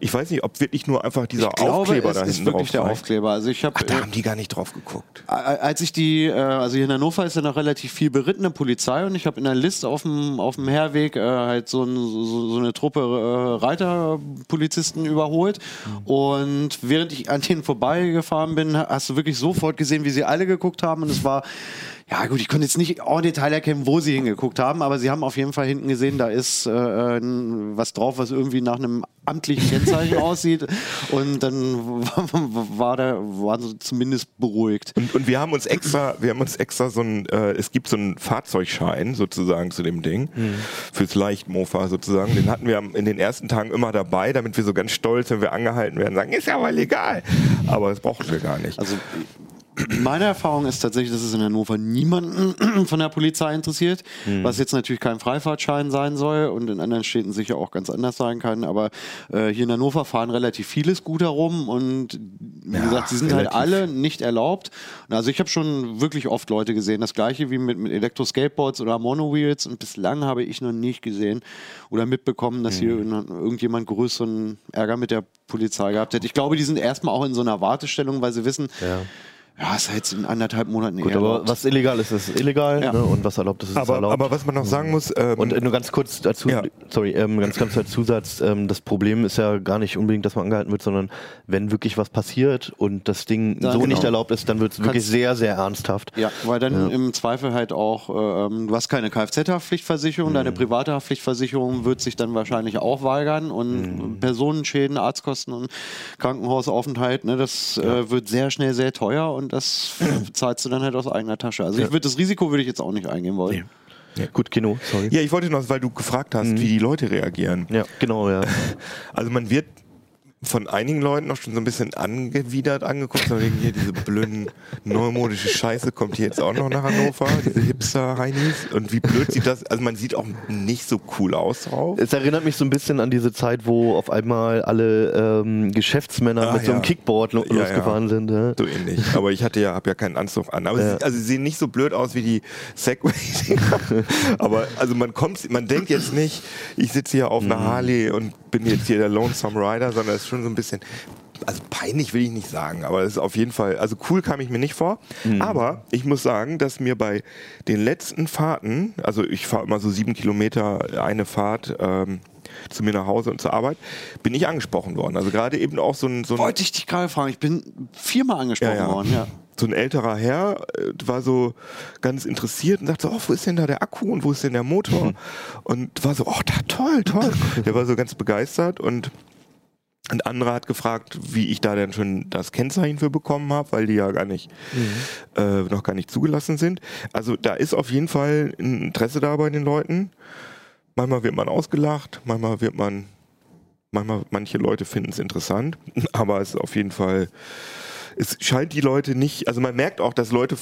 Ich weiß nicht, ob wirklich nur einfach dieser ich glaube, Aufkleber da ist hinten wirklich drauf der reicht. Aufkleber. Also ich habe Ach, da haben die gar nicht drauf geguckt. Äh, Als ich die, äh, also hier in Hannover ist ja noch relativ viel berittene Polizei und ich habe in der Liste auf dem, auf dem Herweg äh, halt so, ein, so, so eine Truppe äh, Reiterpolizisten überholt. Und während ich an denen vorbeigefahren bin, hast du wirklich sofort gesehen, wie sie alle geguckt haben. Und es war ja gut, ich konnte jetzt nicht en Detail erkennen, wo sie hingeguckt haben, aber sie haben auf jeden Fall hinten gesehen, da ist äh, was drauf, was irgendwie nach einem amtlichen Kennzeichen aussieht. Und dann war der, waren sie zumindest beruhigt. Und, und, wir haben uns extra, wir haben uns extra so ein, äh, es gibt so einen Fahrzeugschein sozusagen zu dem Ding, mhm. fürs Leichtmofa sozusagen. Den hatten wir in den ersten Tagen immer dabei, damit wir so ganz stolz, wenn wir angehalten werden, sagen, ist ja aber legal. Aber das brauchen wir gar nicht. Also meine Erfahrung ist tatsächlich, dass es in Hannover niemanden von der Polizei interessiert, mhm. was jetzt natürlich kein Freifahrtschein sein soll und in anderen Städten sicher auch ganz anders sein kann. Aber äh, hier in Hannover fahren relativ viele Scooter rum und wie ja, gesagt, sie sind halt relativ. halt alle nicht erlaubt. Also ich habe schon wirklich oft Leute gesehen, das gleiche wie mit, mit Elektro-Skateboards oder Monowheels und bislang habe ich noch nicht gesehen oder mitbekommen, dass mhm. hier irgendjemand größeren Ärger mit der Polizei gehabt hätte. Ich glaube, die sind erstmal auch in so einer Wartestellung, weil sie wissen, ja ja, ist jetzt in anderthalb Monaten Gut, aber was illegal ist, ist illegal ja. ne? und was erlaubt ist, ist aber, erlaubt. Aber was man noch sagen muss... Ähm, und nur ganz kurz dazu, ja. sorry, ähm, ganz ganz als Zusatz, ähm, das Problem ist ja gar nicht unbedingt, dass man angehalten wird, sondern wenn wirklich was passiert und das Ding ja, so genau. nicht erlaubt ist, dann wird es wirklich sehr, sehr ernsthaft. Ja, weil dann im Zweifel halt auch, ähm, du hast keine Kfz-Haftpflichtversicherung, mhm. deine private Haftpflichtversicherung wird sich dann wahrscheinlich auch weigern und mhm. Personenschäden, Arztkosten und Krankenhausaufenthalt, ne, das äh, wird sehr schnell sehr teuer und das zahlst du dann halt aus eigener Tasche. Also ich würde das Risiko würde ich jetzt auch nicht eingehen wollen. Nee. Ja. Gut, Kino, sorry. Ja, ich wollte noch, weil du gefragt hast, mhm. wie die Leute reagieren. Ja, genau, ja. Also man wird von einigen Leuten noch schon so ein bisschen angewidert angeguckt, so wegen hier diese blöden neumodische Scheiße kommt hier jetzt auch noch nach Hannover, diese Hipster-Heinis. Und wie blöd sieht das, also man sieht auch nicht so cool aus drauf. Es erinnert mich so ein bisschen an diese Zeit, wo auf einmal alle ähm, Geschäftsmänner ah, mit ja. so einem Kickboard lo ja, losgefahren ja. sind. Ja. So ähnlich. Aber ich hatte ja, habe ja keinen Anzug an. Aber sie, also sie sehen nicht so blöd aus wie die Segway. Aber also man kommt, man denkt jetzt nicht, ich sitze hier auf einer mhm. Harley und bin jetzt hier der Lonesome Rider, sondern es ist schon so ein bisschen, also peinlich will ich nicht sagen, aber es ist auf jeden Fall, also cool kam ich mir nicht vor. Mhm. Aber ich muss sagen, dass mir bei den letzten Fahrten, also ich fahre immer so sieben Kilometer eine Fahrt, ähm, zu mir nach Hause und zur Arbeit, bin ich angesprochen worden. Also gerade eben auch so ein... So ein Wollte ich dich gerade fragen, ich bin viermal angesprochen ja, ja. worden, ja so ein älterer Herr äh, war so ganz interessiert und sagte so, oh, wo ist denn da der Akku und wo ist denn der Motor? Mhm. Und war so, oh, da, toll, toll. der war so ganz begeistert und ein anderer hat gefragt, wie ich da denn schon das Kennzeichen für bekommen habe, weil die ja gar nicht, mhm. äh, noch gar nicht zugelassen sind. Also da ist auf jeden Fall ein Interesse da bei den Leuten. Manchmal wird man ausgelacht, manchmal wird man, manchmal, manche Leute finden es interessant, aber es ist auf jeden Fall es scheint die Leute nicht, also man merkt auch, dass Leute,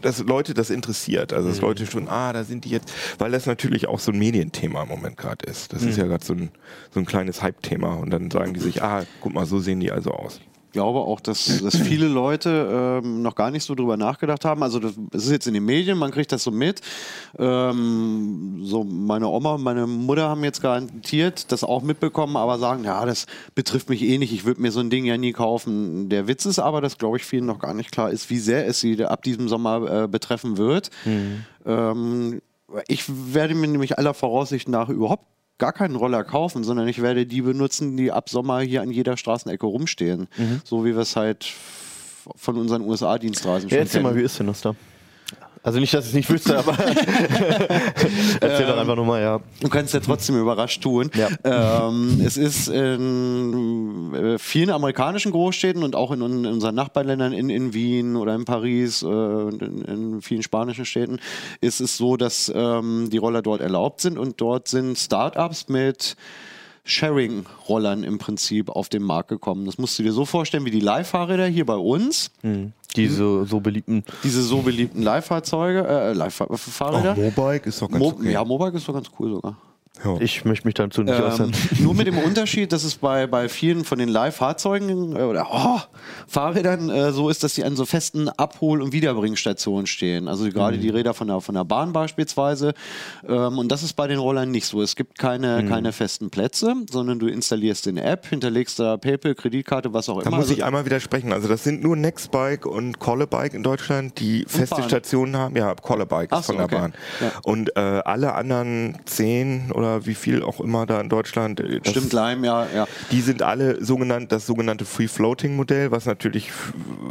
dass Leute das interessiert. Also dass mhm. Leute schon, ah, da sind die jetzt, weil das natürlich auch so ein Medienthema im Moment gerade ist. Das mhm. ist ja gerade so ein, so ein kleines Hype-Thema und dann sagen die sich, ah, guck mal, so sehen die also aus glaube auch, dass, dass viele Leute ähm, noch gar nicht so drüber nachgedacht haben. Also das, das, ist jetzt in den Medien, man kriegt das so mit. Ähm, so meine Oma und meine Mutter haben jetzt garantiert das auch mitbekommen, aber sagen, ja, das betrifft mich eh nicht, ich würde mir so ein Ding ja nie kaufen. Der Witz ist aber, dass, glaube ich, vielen noch gar nicht klar ist, wie sehr es sie ab diesem Sommer äh, betreffen wird. Mhm. Ähm, ich werde mir nämlich aller Voraussicht nach überhaupt gar keinen Roller kaufen, sondern ich werde die benutzen, die ab Sommer hier an jeder Straßenecke rumstehen. Mhm. So wie wir es halt von unseren USA-Dienstreisen ja, schon Erzähl kennen. mal, wie ist denn das da? Also nicht, dass ich es nicht wüsste, aber erzähl doch einfach nochmal, ja. Du kannst ja trotzdem überrascht tun. Ja. Ähm, es ist in äh, vielen amerikanischen Großstädten und auch in, in unseren Nachbarländern, in, in Wien oder in Paris äh, und in, in, vielen spanischen Städten, ist es so, dass ähm, die Roller dort erlaubt sind und dort sind Startups mit Sharing-Rollern im Prinzip auf den Markt gekommen. Das musst du dir so vorstellen wie die Leihfahrräder hier bei uns. Mhm. Diese so beliebten. Diese so beliebten Leihfahrzeuge, äh, Leihfahrräder. Mobike ist doch ganz Mo okay. Ja, Mobike ist doch ganz cool sogar. Ja. Ich möchte mich dazu nicht ähm, äußern. Nur mit dem Unterschied, dass es bei, bei vielen von den Live-Fahrzeugen äh, oder oh, Fahrrädern äh, so ist, dass sie an so festen Abhol- und Wiederbringstationen stehen. Also gerade mhm. die Räder von der, von der Bahn beispielsweise. Ähm, und das ist bei den Rollern nicht so. Es gibt keine, mhm. keine festen Plätze, sondern du installierst eine App, hinterlegst da PayPal, Kreditkarte, was auch da immer. Da muss ich einmal widersprechen. Also das sind nur Nextbike und Collebike in Deutschland, die und feste Bahn. Stationen haben. Ja, Collebike so, von der okay. Bahn. Ja. Und äh, alle anderen zehn oder oder wie viel auch immer da in Deutschland. äh, das- Stimmt, Leim, ja, ja. Die sind alle sogenannt, das sogenannte Free-Floating-Modell, was natürlich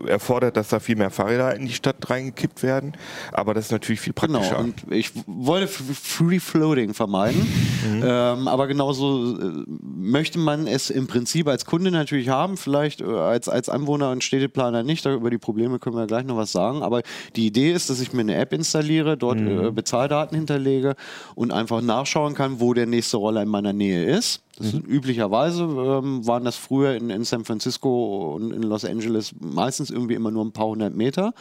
erfordert, dass da viel mehr Fahrräder in die Stadt reingekippt werden. Aber das ist natürlich viel Genau, praktischer. und ich wollte F- Free Floating vermeiden, Mhm. ähm, aber genauso äh, möchte man es im Prinzip als Kunde natürlich haben, vielleicht äh, als, als Anwohner und Städteplaner nicht, über die Probleme können wir gleich noch was sagen, aber die Idee ist, dass ich mir eine App installiere, dort Mhm. Bezahldaten hinterlege und einfach nachschauen kann, wo der nächste Roller in meiner Nähe ist. Das Mhm. üblicherweise ähm, waren das früher in, in San Francisco und in Los Angeles meistens irgendwie immer nur ein paar hundert Meter.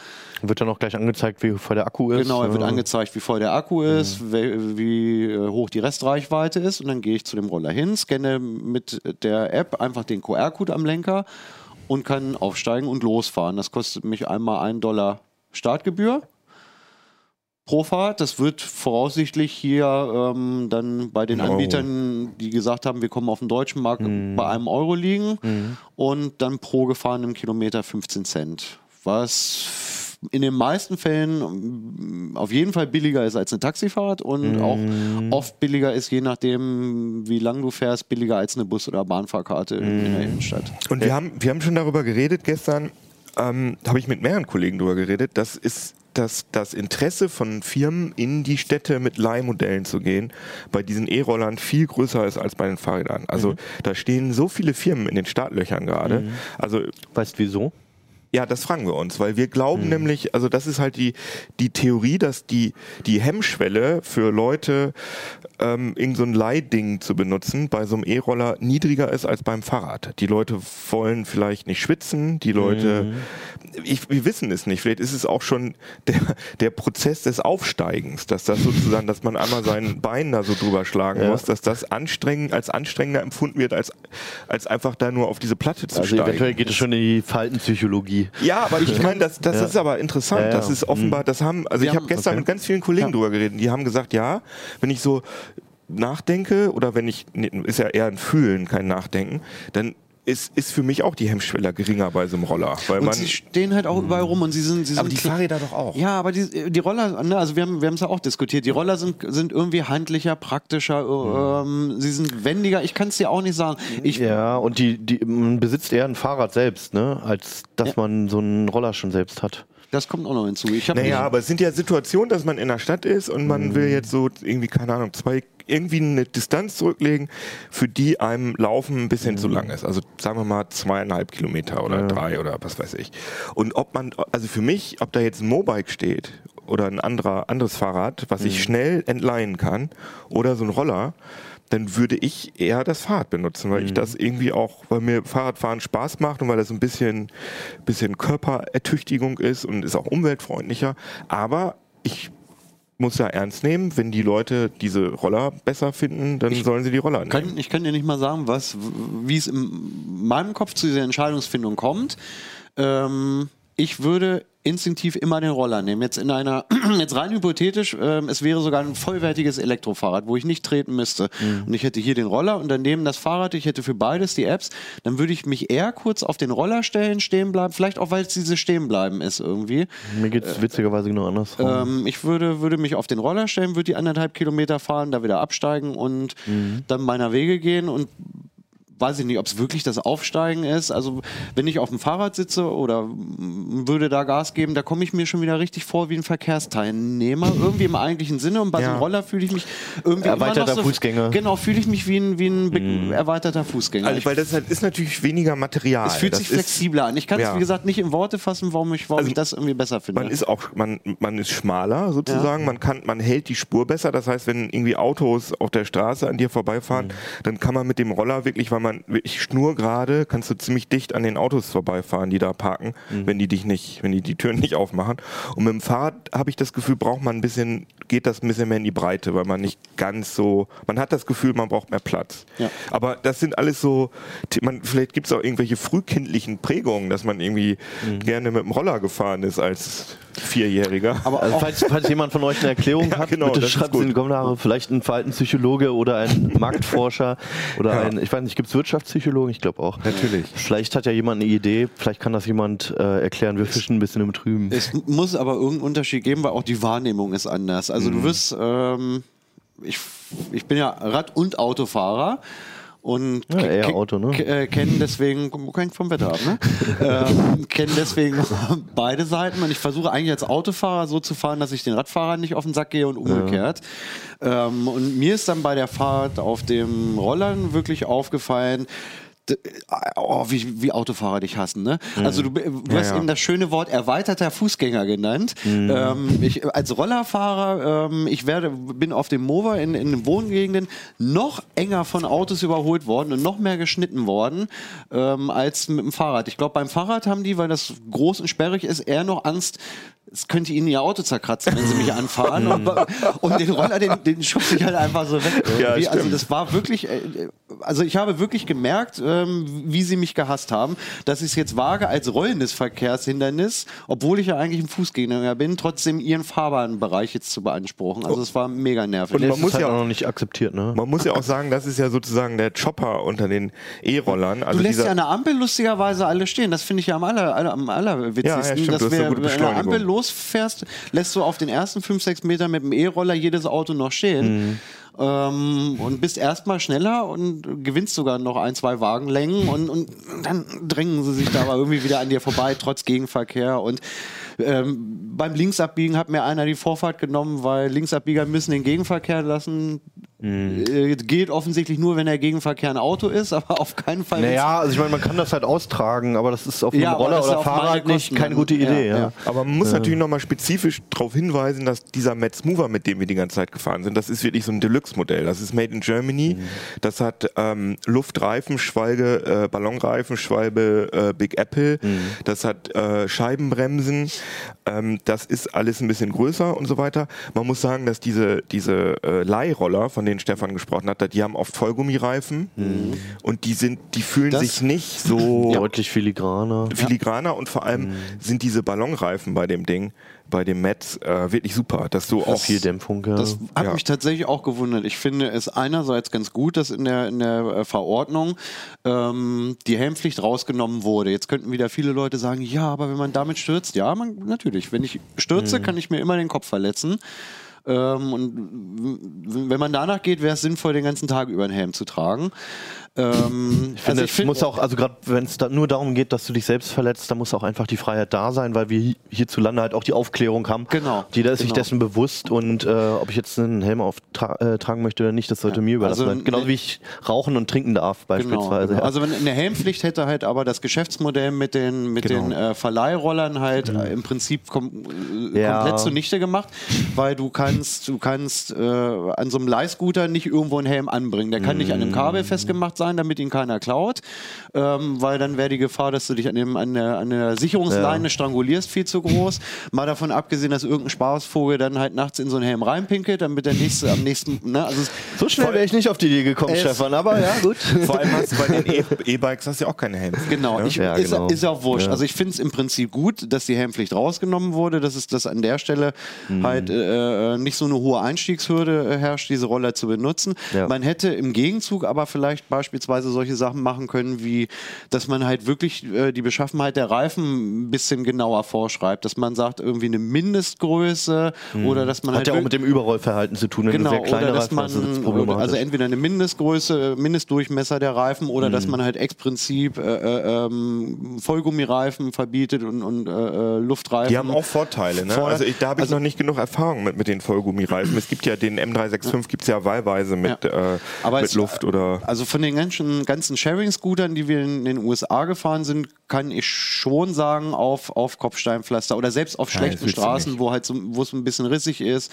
Wird dann auch gleich angezeigt, wie voll der Akku ist. Genau, er wird angezeigt, wie voll der Akku ist, wie, wie äh, hoch die Restreichweite ist. Und dann gehe ich zu dem Roller hin, scanne mit der App einfach den QR-Code am Lenker und kann aufsteigen und losfahren. Das kostet mich einmal einen Dollar Startgebühr pro Fahrt. Das wird voraussichtlich hier ähm, dann bei den Ein Euro. Anbietern, die gesagt haben, wir kommen auf den deutschen Markt, bei einem Euro liegen und dann pro gefahrenem Kilometer 15 Cent. Was in den meisten Fällen mm, auf jeden Fall billiger ist als eine Taxifahrt und auch oft billiger ist, je nachdem, wie lang du fährst, billiger als eine Bus- oder Bahnfahrkarte in, in der Innenstadt. Und wir haben, wir haben schon darüber geredet gestern, ähm, habe ich mit mehreren Kollegen darüber geredet, das ist dass das Interesse von Firmen in die Städte mit Leihmodellen zu gehen, bei diesen E-Rollern viel größer ist als bei den Fahrrädern. Also da stehen so viele Firmen in den Startlöchern gerade. Also Weißt wieso? Ja, das fragen wir uns, weil wir glauben nämlich, also das ist halt die, die Theorie, dass die, die Hemmschwelle für Leute, ähm, irgend so ein Leihding zu benutzen, bei so einem E-Roller niedriger ist als beim Fahrrad. Die Leute wollen vielleicht nicht schwitzen, die Leute, ich, wir wissen es nicht, vielleicht ist es auch schon der, der Prozess des Aufsteigens, dass das sozusagen, dass man einmal sein Bein da so drüber schlagen Ja. muss, dass das anstrengend, als anstrengender empfunden wird, als, als einfach da nur auf diese Platte zu Also steigen. eventuell geht es schon in die Faltenpsychologie. Ja, aber ich meine, das, das Ja. ist aber interessant. Ja, ja. Das ist offenbar, das haben, also Wir ich habe gestern okay. mit ganz vielen Kollegen drüber geredet. Die haben gesagt, ja, wenn ich so nachdenke oder wenn ich, ist ja eher ein Fühlen, kein Nachdenken, dann ist, ist für mich auch die Hemmschwelle geringer bei so einem Roller. Weil Und man, sie stehen halt auch überall rum und sie sind, sie aber sind die Fahrräder doch auch. Ja, aber die, die Roller, ne, also wir haben wir es ja auch diskutiert. Die Roller sind, sind irgendwie handlicher, praktischer, ähm, sie sind wendiger. Ich kann es dir auch nicht sagen. Ich, Ja, und die, die, man besitzt eher ein Fahrrad selbst, ne, als dass Ja. man so einen Roller schon selbst hat. Das kommt auch noch hinzu. Naja, aber es sind ja Situationen, dass man in der Stadt ist und man will jetzt so irgendwie, keine Ahnung, zwei, irgendwie eine Distanz zurücklegen, für die einem Laufen ein bisschen zu lang ist. Also sagen wir mal zweieinhalb Kilometer oder drei oder was weiß ich. Und ob man, also für mich, ob da jetzt ein Mobike steht oder ein anderer, anderes Fahrrad, was ich schnell entleihen kann oder so ein Roller, dann würde ich eher das Fahrrad benutzen, weil ich das irgendwie auch, weil mir Fahrradfahren Spaß macht und weil das ein bisschen, bisschen Körperertüchtigung ist und ist auch umweltfreundlicher. Aber ich muss ja ernst nehmen, wenn die Leute diese Roller besser finden, dann sollen sie die Roller nehmen. kann, ich kann dir nicht mal sagen, was, wie es in meinem Kopf zu dieser Entscheidungsfindung kommt. Ähm, ich würde instinktiv immer den Roller nehmen. Jetzt in einer, jetzt rein hypothetisch, ähm, es wäre sogar ein vollwertiges Elektrofahrrad, wo ich nicht treten müsste. Und ich hätte hier den Roller und daneben das Fahrrad, ich hätte für beides die Apps, dann würde ich mich eher kurz auf den Roller stellen, stehen bleiben, vielleicht auch, weil es diese Stehenbleiben ist irgendwie. Mir geht es witzigerweise genau andersrum. Ähm, ich würde, würde mich auf den Roller stellen, würde die anderthalb Kilometer fahren, da wieder absteigen und dann meiner Wege gehen und weiß ich nicht, ob es wirklich das Aufsteigen ist. Also wenn ich auf dem Fahrrad sitze oder würde da Gas geben, da komme ich mir schon wieder richtig vor wie ein Verkehrsteilnehmer, irgendwie im eigentlichen Sinne. Und bei so Ja. einem Roller fühle ich mich irgendwie immer Erweiterter noch so, Fußgänger. Genau, fühle ich mich wie ein, wie ein be- erweiterter Fußgänger. Also, weil das halt ist natürlich weniger Material. es fühlt das sich ist, flexibler an. Ich kann es, ja. wie gesagt, nicht in Worte fassen, warum ich, warum Also, ich das irgendwie besser finde. Man ist auch, man, man ist schmaler sozusagen, man kann, man hält die Spur besser. Das heißt, wenn irgendwie Autos auf der Straße an dir vorbeifahren, dann kann man mit dem Roller wirklich, weil man wirklich schnurgerade, kannst du ziemlich dicht an den Autos vorbeifahren, die da parken, wenn die dich nicht, wenn die die Türen nicht aufmachen. Und mit dem Fahrrad habe ich das Gefühl, braucht man ein bisschen, geht das ein bisschen mehr in die Breite, weil man nicht ganz so, man hat das Gefühl, man braucht mehr Platz. Ja. Aber das sind alles so, man, vielleicht gibt es auch irgendwelche frühkindlichen Prägungen, dass man irgendwie gerne mit dem Roller gefahren ist als Vierjähriger. aber Also falls, falls jemand von euch eine Erklärung Ja, hat, genau, bitte schreibt es in die Kommentare. Vielleicht ein Verhaltenspsychologe oder ein Marktforscher oder Ja. ein, ich weiß nicht, gibt es Wirtschaftspsychologen? Ich glaube auch. Natürlich. Vielleicht hat ja jemand eine Idee, vielleicht kann das jemand äh, erklären. Wir fischen ein bisschen im Trüben. Es muss aber irgendeinen Unterschied geben, weil auch die Wahrnehmung ist anders. Also Mhm. du wirst, ähm, ich, ich bin ja Rad- und Autofahrer und Ja, eher Auto, ne? äh, kennen deswegen, hängt vom Wetter ab, ne? ähm, kennen deswegen beide Seiten und ich versuche eigentlich als Autofahrer so zu fahren, dass ich den Radfahrern nicht auf den Sack gehe und umgekehrt. Ähm, und mir ist dann bei der Fahrt auf dem Rollern wirklich aufgefallen, Oh, wie, wie Autofahrer dich hassen, ne? Also du, du Ja, hast ja. eben das schöne Wort erweiterter Fußgänger genannt. Ähm, ich, als Rollerfahrer, ähm, ich werde, bin auf dem Mover in, in den Wohngegenden noch enger von Autos überholt worden und noch mehr geschnitten worden ähm, als mit dem Fahrrad. Ich glaube, beim Fahrrad haben die, weil das groß und sperrig ist, eher noch Angst, es könnte ihnen ihr Auto zerkratzen, wenn sie mich anfahren. und, und den Roller, den, den schubse ich halt einfach so weg. Ja, also das war wirklich, äh, also ich habe wirklich gemerkt, ähm, wie sie mich gehasst haben, dass ich es jetzt wage, als rollendes Verkehrshindernis, obwohl ich ja eigentlich ein Fußgänger bin, trotzdem ihren Fahrbahnbereich jetzt zu beanspruchen. Also es war mega nervig. Und man Das muss ist halt ja auch auch- noch nicht akzeptiert, ne? Man muss ja auch sagen, das ist ja sozusagen der Chopper unter den E-Rollern. Also Du lässt ja an der Ampel lustigerweise alle stehen. Das finde ich ja am, aller, aller, am allerwitzigsten. Ja, ja, stimmt. dass Du hast eine wer, gute losfährst, lässt du auf den ersten 5, 6 Metern mit dem E-Roller jedes Auto noch stehen. Mhm. Ähm, und bist erstmal schneller und gewinnst sogar noch ein, zwei Wagenlängen und, und dann drängen sie sich da aber irgendwie wieder an dir vorbei, trotz Gegenverkehr. Und ähm, beim Linksabbiegen hat mir einer die Vorfahrt genommen, weil Linksabbieger müssen den Gegenverkehr lassen. Mhm. Äh, geht offensichtlich nur, wenn der Gegenverkehr ein Auto ist, aber auf keinen Fall. Naja, also ich meine, man kann das halt austragen, aber das ist auf einem Ja, Roller oder Fahrrad nicht keine gute Idee. Ja, ja. Aber man muss natürlich nochmal spezifisch darauf hinweisen, dass dieser Metz Mover, mit dem wir die ganze Zeit gefahren sind, das ist wirklich so ein Deluxe-Modell. Das ist made in Germany. Mhm. Das hat ähm, Luftreifen, Schwalbe, äh, Ballonreifen, Schwalbe, äh, Big Apple. Mhm. Das hat äh, Scheibenbremsen. Ähm, das ist alles ein bisschen größer und so weiter. Man muss sagen, dass diese, diese äh, Leihroller, von denen Stefan gesprochen hat, die haben oft Vollgummireifen und die sind, die fühlen Das- sich nicht so Deutlich filigraner. filigraner und vor allem sind diese Ballonreifen bei dem Ding, bei dem Metz, äh, wirklich super, dass du auch Viel Dämpfung, ja. Das hat Ja. mich tatsächlich auch gewundert. Ich finde es einerseits ganz gut, dass in der, in der äh, Verordnung ähm, die Helmpflicht rausgenommen wurde. Jetzt könnten wieder viele Leute sagen, ja, aber wenn man damit stürzt, ja, man, natürlich. Wenn ich stürze, kann ich mir immer den Kopf verletzen. Ähm, und wenn man danach geht, wäre es sinnvoll, den ganzen Tag über einen Helm zu tragen. Ähm, Ich finde, es muss auch, also gerade wenn es da nur darum geht, dass du dich selbst verletzt, da muss auch einfach die Freiheit da sein, weil wir hi- hierzulande halt auch die Aufklärung haben. Genau, Jeder ist sich genau. dessen bewusst und äh, ob ich jetzt einen Helm auftragen äh, möchte oder nicht, das sollte mir überlassen also sein. Genauso ne- wie ich rauchen und trinken darf beispielsweise. Genau. ja. Also wenn eine Helmpflicht hätte halt aber das Geschäftsmodell mit den mit Genau. den äh, Verleihrollern halt äh, im Prinzip kom äh, Ja. komplett zunichte gemacht, weil du kannst du kannst an so einem Leihscooter nicht irgendwo einen Helm anbringen. Der kann nicht an einem Kabel festgemacht sein, damit ihn keiner klaut, ähm, weil dann wäre die Gefahr, dass du dich an dem an der, an der Sicherungsleine strangulierst, viel zu groß. Mal davon abgesehen, dass irgendein Spaßvogel dann halt nachts in so einen Helm reinpinkelt, damit der nächste am nächsten ne, also so schnell wäre ich nicht auf die Idee gekommen, Es- Stefan, aber ja, gut. vor allem hast du bei den E- E-Bikes hast du ja auch keine Helme. Genau, ich, Ja, ist, genau. ist auch wurscht. Ja. Also ich finde es im Prinzip gut, dass die Helmpflicht rausgenommen wurde, dass es dass an der Stelle Mhm. halt äh, nicht so eine hohe Einstiegshürde äh, herrscht, diese Roller zu benutzen. Ja. Man hätte im Gegenzug aber vielleicht beispielsweise solche Sachen machen können, wie dass man halt wirklich äh, die Beschaffenheit der Reifen ein bisschen genauer vorschreibt, dass man sagt, irgendwie eine Mindestgröße oder dass man Hat halt ja auch mit dem Überrollverhalten zu tun. Wenn Genau, du sehr kleine oder dass Reifen man, hast, das also entweder eine Mindestgröße, Mindestdurchmesser der Reifen oder Mhm. dass man halt ex Prinzip äh, äh, ähm, Vollgummireifen verbietet und, und äh, äh, Luftreifen. Die haben auch Vorteile. Ne? Vor- Also ich, da habe ich also- noch nicht genug Erfahrung mit, mit den Vollgummireifen. Es gibt ja den M365, gibt es ja wahlweise mit, Ja. äh, Aber mit es- Luft oder... Also von den ganzen, ganzen Sharing-Scootern, die wir in den USA gefahren sind, kann ich schon sagen, auf, auf Kopfsteinpflaster oder selbst auf schlechten du Straßen, wo halt so, wo es ein bisschen rissig ist.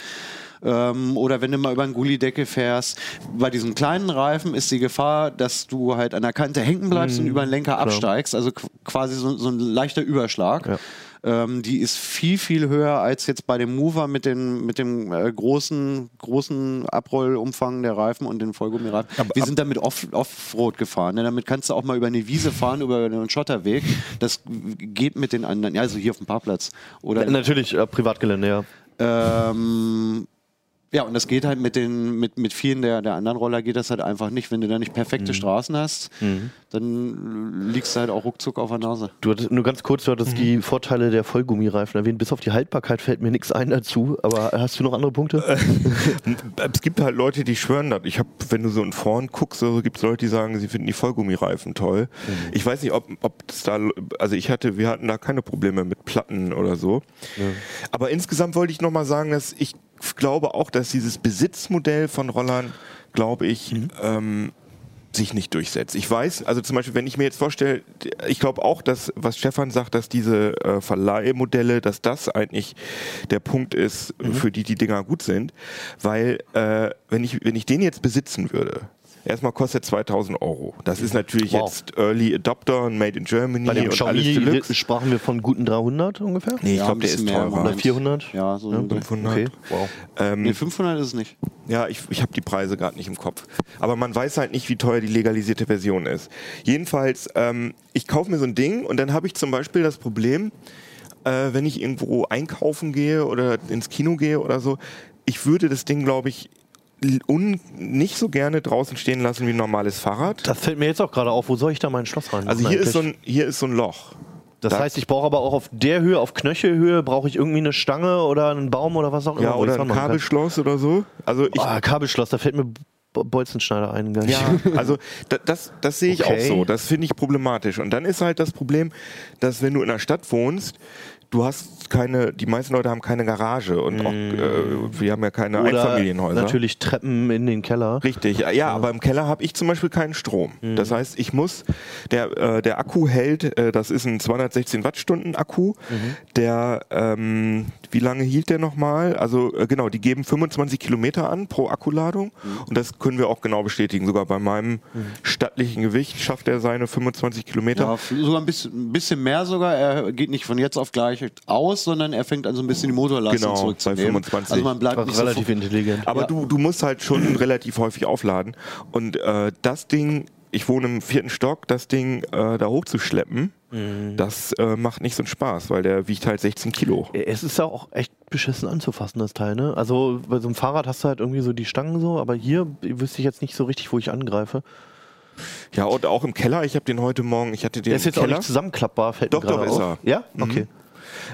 Ähm, oder wenn du mal über einen Gullideckel fährst. Bei diesen kleinen Reifen ist die Gefahr, dass du halt an der Kante hängen bleibst und über den Lenker absteigst. Also qu- quasi so, so ein leichter Überschlag. Ja. Ähm, die ist viel, viel höher als jetzt bei dem Mover mit, den, mit dem äh, großen, großen Abrollumfang der Reifen und den Vollgummireifen. Wir sind damit off- Offroad gefahren. Ne? Damit kannst du auch mal über eine Wiese fahren, über einen Schotterweg. Das geht mit den anderen, ja, also hier auf dem Parkplatz. Oder Ja, natürlich, äh, Privatgelände, ja. ähm, Ja, und das geht halt mit den, mit, mit vielen der, der anderen Roller geht das halt einfach nicht. Wenn du da nicht perfekte Mhm. Straßen hast, dann liegst du halt auch ruckzuck auf der Nase. Du hattest nur ganz kurz, du hattest die Vorteile der Vollgummireifen erwähnt. Bis auf die Haltbarkeit fällt mir nichts ein dazu. Aber hast du noch andere Punkte? Es gibt halt Leute, die schwören das. Ich habe, wenn du so in Foren guckst, so gibt es Leute, die sagen, sie finden die Vollgummireifen toll. Ich weiß nicht, ob, ob das da, also ich hatte, wir hatten da keine Probleme mit Platten oder so. Aber insgesamt wollte ich nochmal sagen, dass ich glaube auch, dass dieses Besitzmodell von Rollern, glaube ich, ähm, sich nicht durchsetzt. Ich weiß, also zum Beispiel, wenn ich mir jetzt vorstelle, ich glaube auch, dass, was Stefan sagt, dass diese äh, Verleihmodelle, dass das eigentlich der Punkt ist, für die die Dinger gut sind, weil äh, wenn ich wenn ich den jetzt besitzen würde, erstmal kostet 2000 Euro. Das ist natürlich Wow. jetzt Early Adopter und Made in Germany Bei dem und alles Xiaomi Deluxe. sprachen wir von guten 300 ungefähr? Nee, ich Ja, glaube, der ist teurer. Moment. 400? Ja, so Ja, ein- 500. Okay, wow. Ähm, Nee, 500 ist es nicht. Ja, ich, ich habe die Preise gerade nicht im Kopf. Aber man weiß halt nicht, wie teuer die legalisierte Version ist. Jedenfalls, ähm, ich kaufe mir so ein Ding und dann habe ich zum Beispiel das Problem, äh, wenn ich irgendwo einkaufen gehe oder ins Kino gehe oder so, ich würde das Ding, glaube ich, un nicht so gerne draußen stehen lassen wie ein normales Fahrrad. Das fällt mir jetzt auch gerade auf. Wo soll ich da mein Schloss rein? Also hier ist, so ein, hier ist so ein Loch. das da- heißt, ich brauche aber auch auf der Höhe, auf Knöchelhöhe, brauche ich irgendwie eine Stange oder einen Baum oder was auch immer. Ja, oder ein ranmachen kann. Kabelschloss oder so. Also ich, Ah, Kabelschloss, da fällt mir Bo- Bolzenschneider ein. Ja, also da, das, das sehe ich Okay. auch so. Das finde ich problematisch. Und dann ist halt das Problem, dass wenn du in der Stadt wohnst, du hast keine, die meisten Leute haben keine Garage und auch, äh, wir haben ja keine Oder Einfamilienhäuser. natürlich Treppen in den Keller. Richtig, ja, aber im Keller habe ich zum Beispiel keinen Strom. Mhm. Das heißt, ich muss, der, äh, der Akku hält, äh, das ist ein 216 Wattstunden Akku, Mhm. der, ähm, wie lange hielt der nochmal? Also äh, genau, die geben 25 Kilometer an pro Akkuladung Mhm. und das können wir auch genau bestätigen. Sogar bei meinem stattlichen Gewicht schafft er seine 25 Kilometer. Ja, sogar ein bisschen, ein bisschen mehr sogar. Er geht nicht von jetzt auf gleich aus, sondern er fängt an so ein bisschen die Motorleistung Genau, zurückzunehmen. bei 25. Also man bleibt nicht relativ so intelligent. Aber Ja. du, du musst halt schon relativ häufig aufladen. Und äh, das Ding, ich wohne im vierten Stock, das Ding äh, da hochzuschleppen, Mhm. das äh, macht nicht so einen Spaß, weil der wiegt halt 16 Kilo. Es ist ja auch echt beschissen anzufassen, das Teil, ne? Also bei so einem Fahrrad hast du halt irgendwie so die Stangen so, aber hier wüsste ich jetzt nicht so richtig, wo ich angreife. Ja, und auch im Keller, ich habe den heute Morgen, ich hatte den Der ist jetzt auch Keller. nicht zusammenklappbar, fällt Doch, mir gerade doch, ist er. Ja? Okay.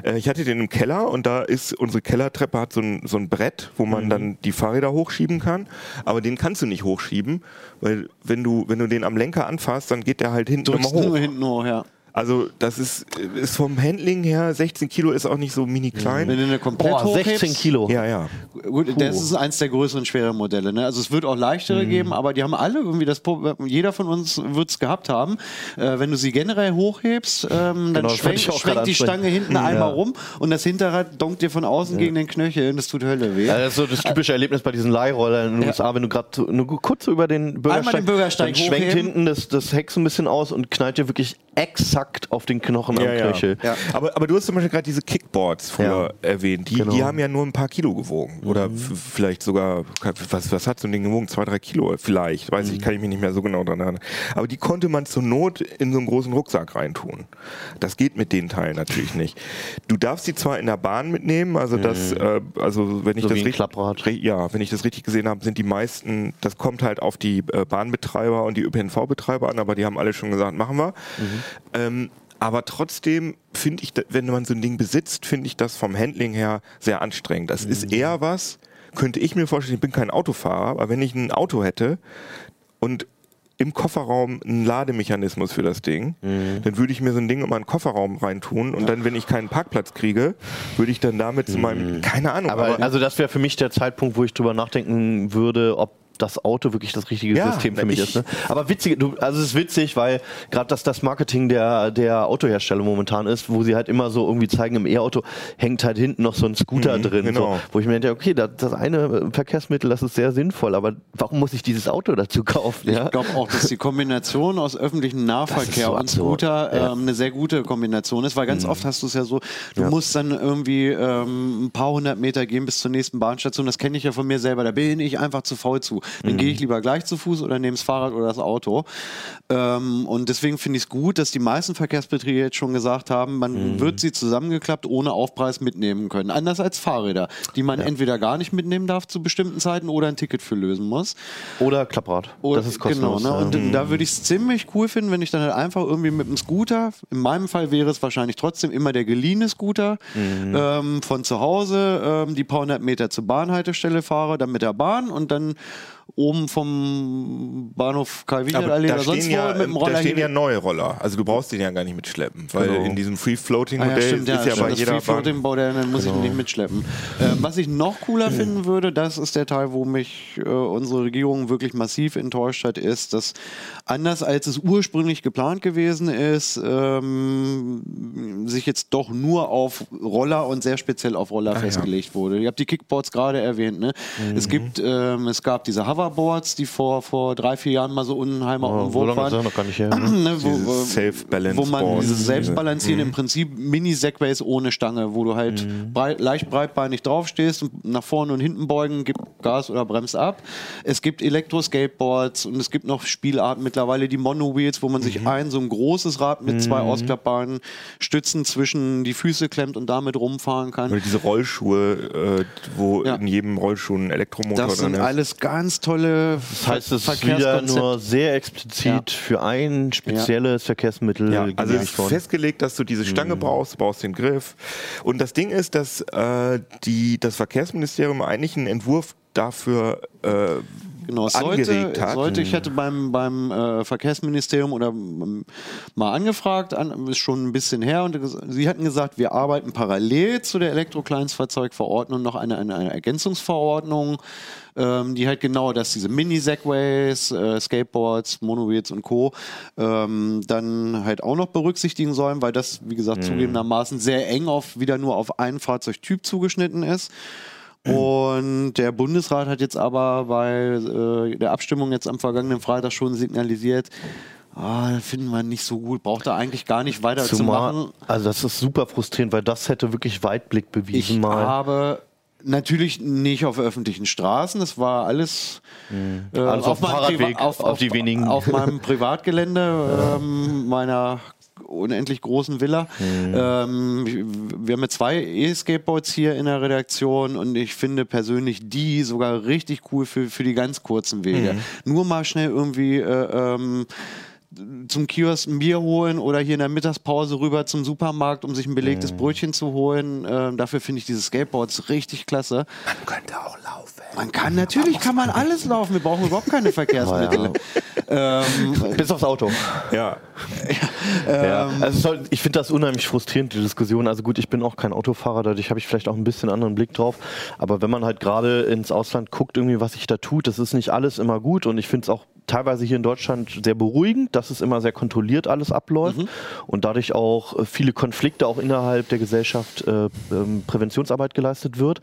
Äh, Ich hatte den im Keller und da ist unsere Kellertreppe hat so ein, so ein Brett, wo man dann die Fahrräder hochschieben kann. Aber den kannst du nicht hochschieben, weil wenn du, wenn du den am Lenker anfasst, dann geht der halt hinten immer drückst hoch. nur hinten hoch, ja. Also das ist, ist vom Handling her, 16 Kilo ist auch nicht so mini klein. Wenn du eine komplett Boah, hochhebst, 16 Kilo. Ja, ja. Gut, das ist eins der größeren, schweren Modelle. Ne? Also es wird auch leichtere Mhm. geben, aber die haben alle irgendwie das Problem, jeder von uns wird es gehabt haben. Äh, wenn du sie generell hochhebst, ähm, dann Genau, schwenkt, schwenkt die ansprechen. Stange hinten Ja. einmal rum und das Hinterrad donkt dir von außen gegen den Knöchel und das tut Hölle weh. Ja, das ist so das typische Erlebnis bei diesen Leihrollern in den USA, wenn du gerade nur kurz über den Bürgersteig, den Bürgersteig dann schwenkt hinten das, das Heck so ein bisschen aus und knallt dir wirklich exakt auf den Knochen am Knöchel. Ja. Aber, aber du hast zum Beispiel gerade diese Kickboards früher erwähnt. Die, Genau. die haben ja nur ein paar Kilo gewogen. Oder f- vielleicht sogar, was, was hat so ein Ding gewogen? Zwei, drei Kilo vielleicht. Weiß ich, kann ich mich nicht mehr so genau dran erinnern. Aber die konnte man zur Not in so einen großen Rucksack reintun. Das geht mit den Teilen natürlich nicht. Du darfst sie zwar in der Bahn mitnehmen, also das, äh, also wenn ich So das richtig, ja, wenn ich das richtig gesehen habe, sind die meisten, das kommt halt auf die äh, Bahnbetreiber und die ÖPNV-Betreiber an, aber die haben alle schon gesagt, machen wir. Ähm, aber trotzdem finde ich, wenn man so ein Ding besitzt, finde ich das vom Handling her sehr anstrengend. Das ist eher was, könnte ich mir vorstellen, ich bin kein Autofahrer, aber wenn ich ein Auto hätte und im Kofferraum einen Lademechanismus für das Ding, dann würde ich mir so ein Ding immer in den Kofferraum reintun und dann, wenn ich keinen Parkplatz kriege, würde ich dann damit zu meinem, keine Ahnung, Aber, also das wäre für mich der Zeitpunkt, wo ich drüber nachdenken würde, ob das Auto wirklich das richtige Ja, System für mich ich- ist. Ne? Aber witzig, du, also es ist witzig, weil gerade das das Marketing der, der Autohersteller momentan ist, wo sie halt immer so irgendwie zeigen, im E-Auto hängt halt hinten noch so ein Scooter Mhm, drin. genau. So, wo ich mir denke, okay, das, das eine Verkehrsmittel, das ist sehr sinnvoll, aber warum muss ich dieses Auto dazu kaufen? Ja? Ich glaube auch, dass die Kombination aus öffentlichem Nahverkehr so und absurd. Scooter Ja. ähm, eine sehr gute Kombination ist, weil ganz oft hast du es ja so, du musst dann irgendwie ähm, ein paar hundert Meter gehen bis zur nächsten Bahnstation. Das kenne ich ja von mir selber. Da bin ich einfach zu faul zu. Dann gehe ich lieber gleich zu Fuß oder nehme das Fahrrad oder das Auto. Ähm, und deswegen finde ich es gut, dass die meisten Verkehrsbetriebe jetzt schon gesagt haben, man wird sie zusammengeklappt ohne Aufpreis mitnehmen können. Anders als Fahrräder, die man entweder gar nicht mitnehmen darf zu bestimmten Zeiten oder ein Ticket für lösen muss. Oder Klapprad. das ist kostenlos. Genau, ne? Und ja. da würde ich es ziemlich cool finden, wenn ich dann halt einfach irgendwie mit dem Scooter, in meinem Fall wäre es wahrscheinlich trotzdem immer der geliehene Scooter, ähm, von zu Hause ähm, die paar hundert Meter zur Bahnhaltestelle fahre, dann mit der Bahn und dann oben vom Bahnhof Karl da oder sonst stehen, wo ja, mit dem da Roller stehen hier- ja neue Roller. Also du brauchst den ja gar nicht mitschleppen, weil Genau. in diesem Ah, Free-Floating-Modell ja, stimmt, ja, ist ja stimmt, bei das jeder Free Floating Bahn. Bau, dann muss ich ihn nicht mitschleppen. Ähm, was ich noch cooler finden würde, das ist der Teil, wo mich äh, unsere Regierung wirklich massiv enttäuscht hat, ist, dass anders als es ursprünglich geplant gewesen ist, ähm, sich jetzt doch nur auf Roller und sehr speziell auf Roller festgelegt wurde. Ihr habt die Kickboards gerade erwähnt. Ne? Es gibt, ähm, es gab diese Hoverboards, die vor, vor drei, vier Jahren mal so unheimlich Oh, im so waren. noch gar nicht her. Ne? Ne, wo, wo- wo man dieses Selbstbalancieren im Prinzip Mini-Segways ohne Stange, wo du halt breit, leicht breitbeinig draufstehst und nach vorne und hinten beugen, gib Gas oder bremst ab. Es gibt Elektro-Skateboards und es gibt noch Spielarten mittlerweile, die Mono-Wheels, wo man sich ein so ein großes Rad mit zwei ausklappbaren Stützen zwischen die Füße klemmt und damit rumfahren kann. Oder diese Rollschuhe, äh, wo Ja. in jedem Rollschuh ein Elektromotor Das drin sind ist. alles ganz tolle Das heißt, es ist wieder nur sehr explizit Ja. für ein spezielles Verkehrsmittel Ja, also es ist worden. festgelegt, dass du diese Stange brauchst, du brauchst den Griff. Und das Ding ist, dass äh, die, das Verkehrsministerium eigentlich einen Entwurf dafür äh, Genau, sollte, hat. sollte, ich hätte beim, beim äh, Verkehrsministerium oder ähm, mal angefragt, an, ist schon ein bisschen her, und sie hatten gesagt, wir arbeiten parallel zu der Elektrokleinstfahrzeugverordnung noch eine, eine, eine Ergänzungsverordnung, ähm, die halt genau das, diese Mini-Segways, äh, Skateboards, Monowheels und Co. Ähm, dann halt auch noch berücksichtigen sollen, weil das, wie gesagt, zugegebenermaßen sehr eng auf wieder nur auf einen Fahrzeugtyp zugeschnitten ist. Und der Bundesrat hat jetzt aber bei äh, der Abstimmung jetzt am vergangenen Freitag schon signalisiert, ah, finden wir nicht so gut, braucht er eigentlich gar nicht weiter zu Zumal, machen. also das ist super frustrierend, weil das hätte wirklich Weitblick bewiesen Ich mal. habe natürlich nicht auf öffentlichen Straßen, das war alles, äh, Alles auf dem meinem Fahrradweg, Priva- auf, auf die wenigen. auf meinem Privatgelände ähm, meiner unendlich großen Villa. Ähm, wir haben ja zwei E-Skateboards hier in der Redaktion und ich finde persönlich die sogar richtig cool für, für die ganz kurzen Wege. Nur mal schnell irgendwie äh, ähm, zum Kiosk ein Bier holen oder hier in der Mittagspause rüber zum Supermarkt, um sich ein belegtes Brötchen zu holen. Ähm, dafür finde ich diese Skateboards richtig klasse. Man könnte auch laufen. Man kann, natürlich kann man alles laufen. Wir brauchen überhaupt keine Verkehrsmittel. ähm, Bis aufs Auto. Ja. Ja. Also es soll, ich finde das unheimlich frustrierend, die Diskussion. Also gut, ich bin auch kein Autofahrer, dadurch habe ich vielleicht auch ein bisschen anderen Blick drauf. Aber wenn man halt gerade ins Ausland guckt, irgendwie, was sich da tut, das ist nicht alles immer gut. Und ich finde es auch teilweise hier in Deutschland sehr beruhigend, dass es immer sehr kontrolliert alles abläuft und dadurch auch äh, viele Konflikte auch innerhalb der Gesellschaft äh, ähm, Präventionsarbeit geleistet wird.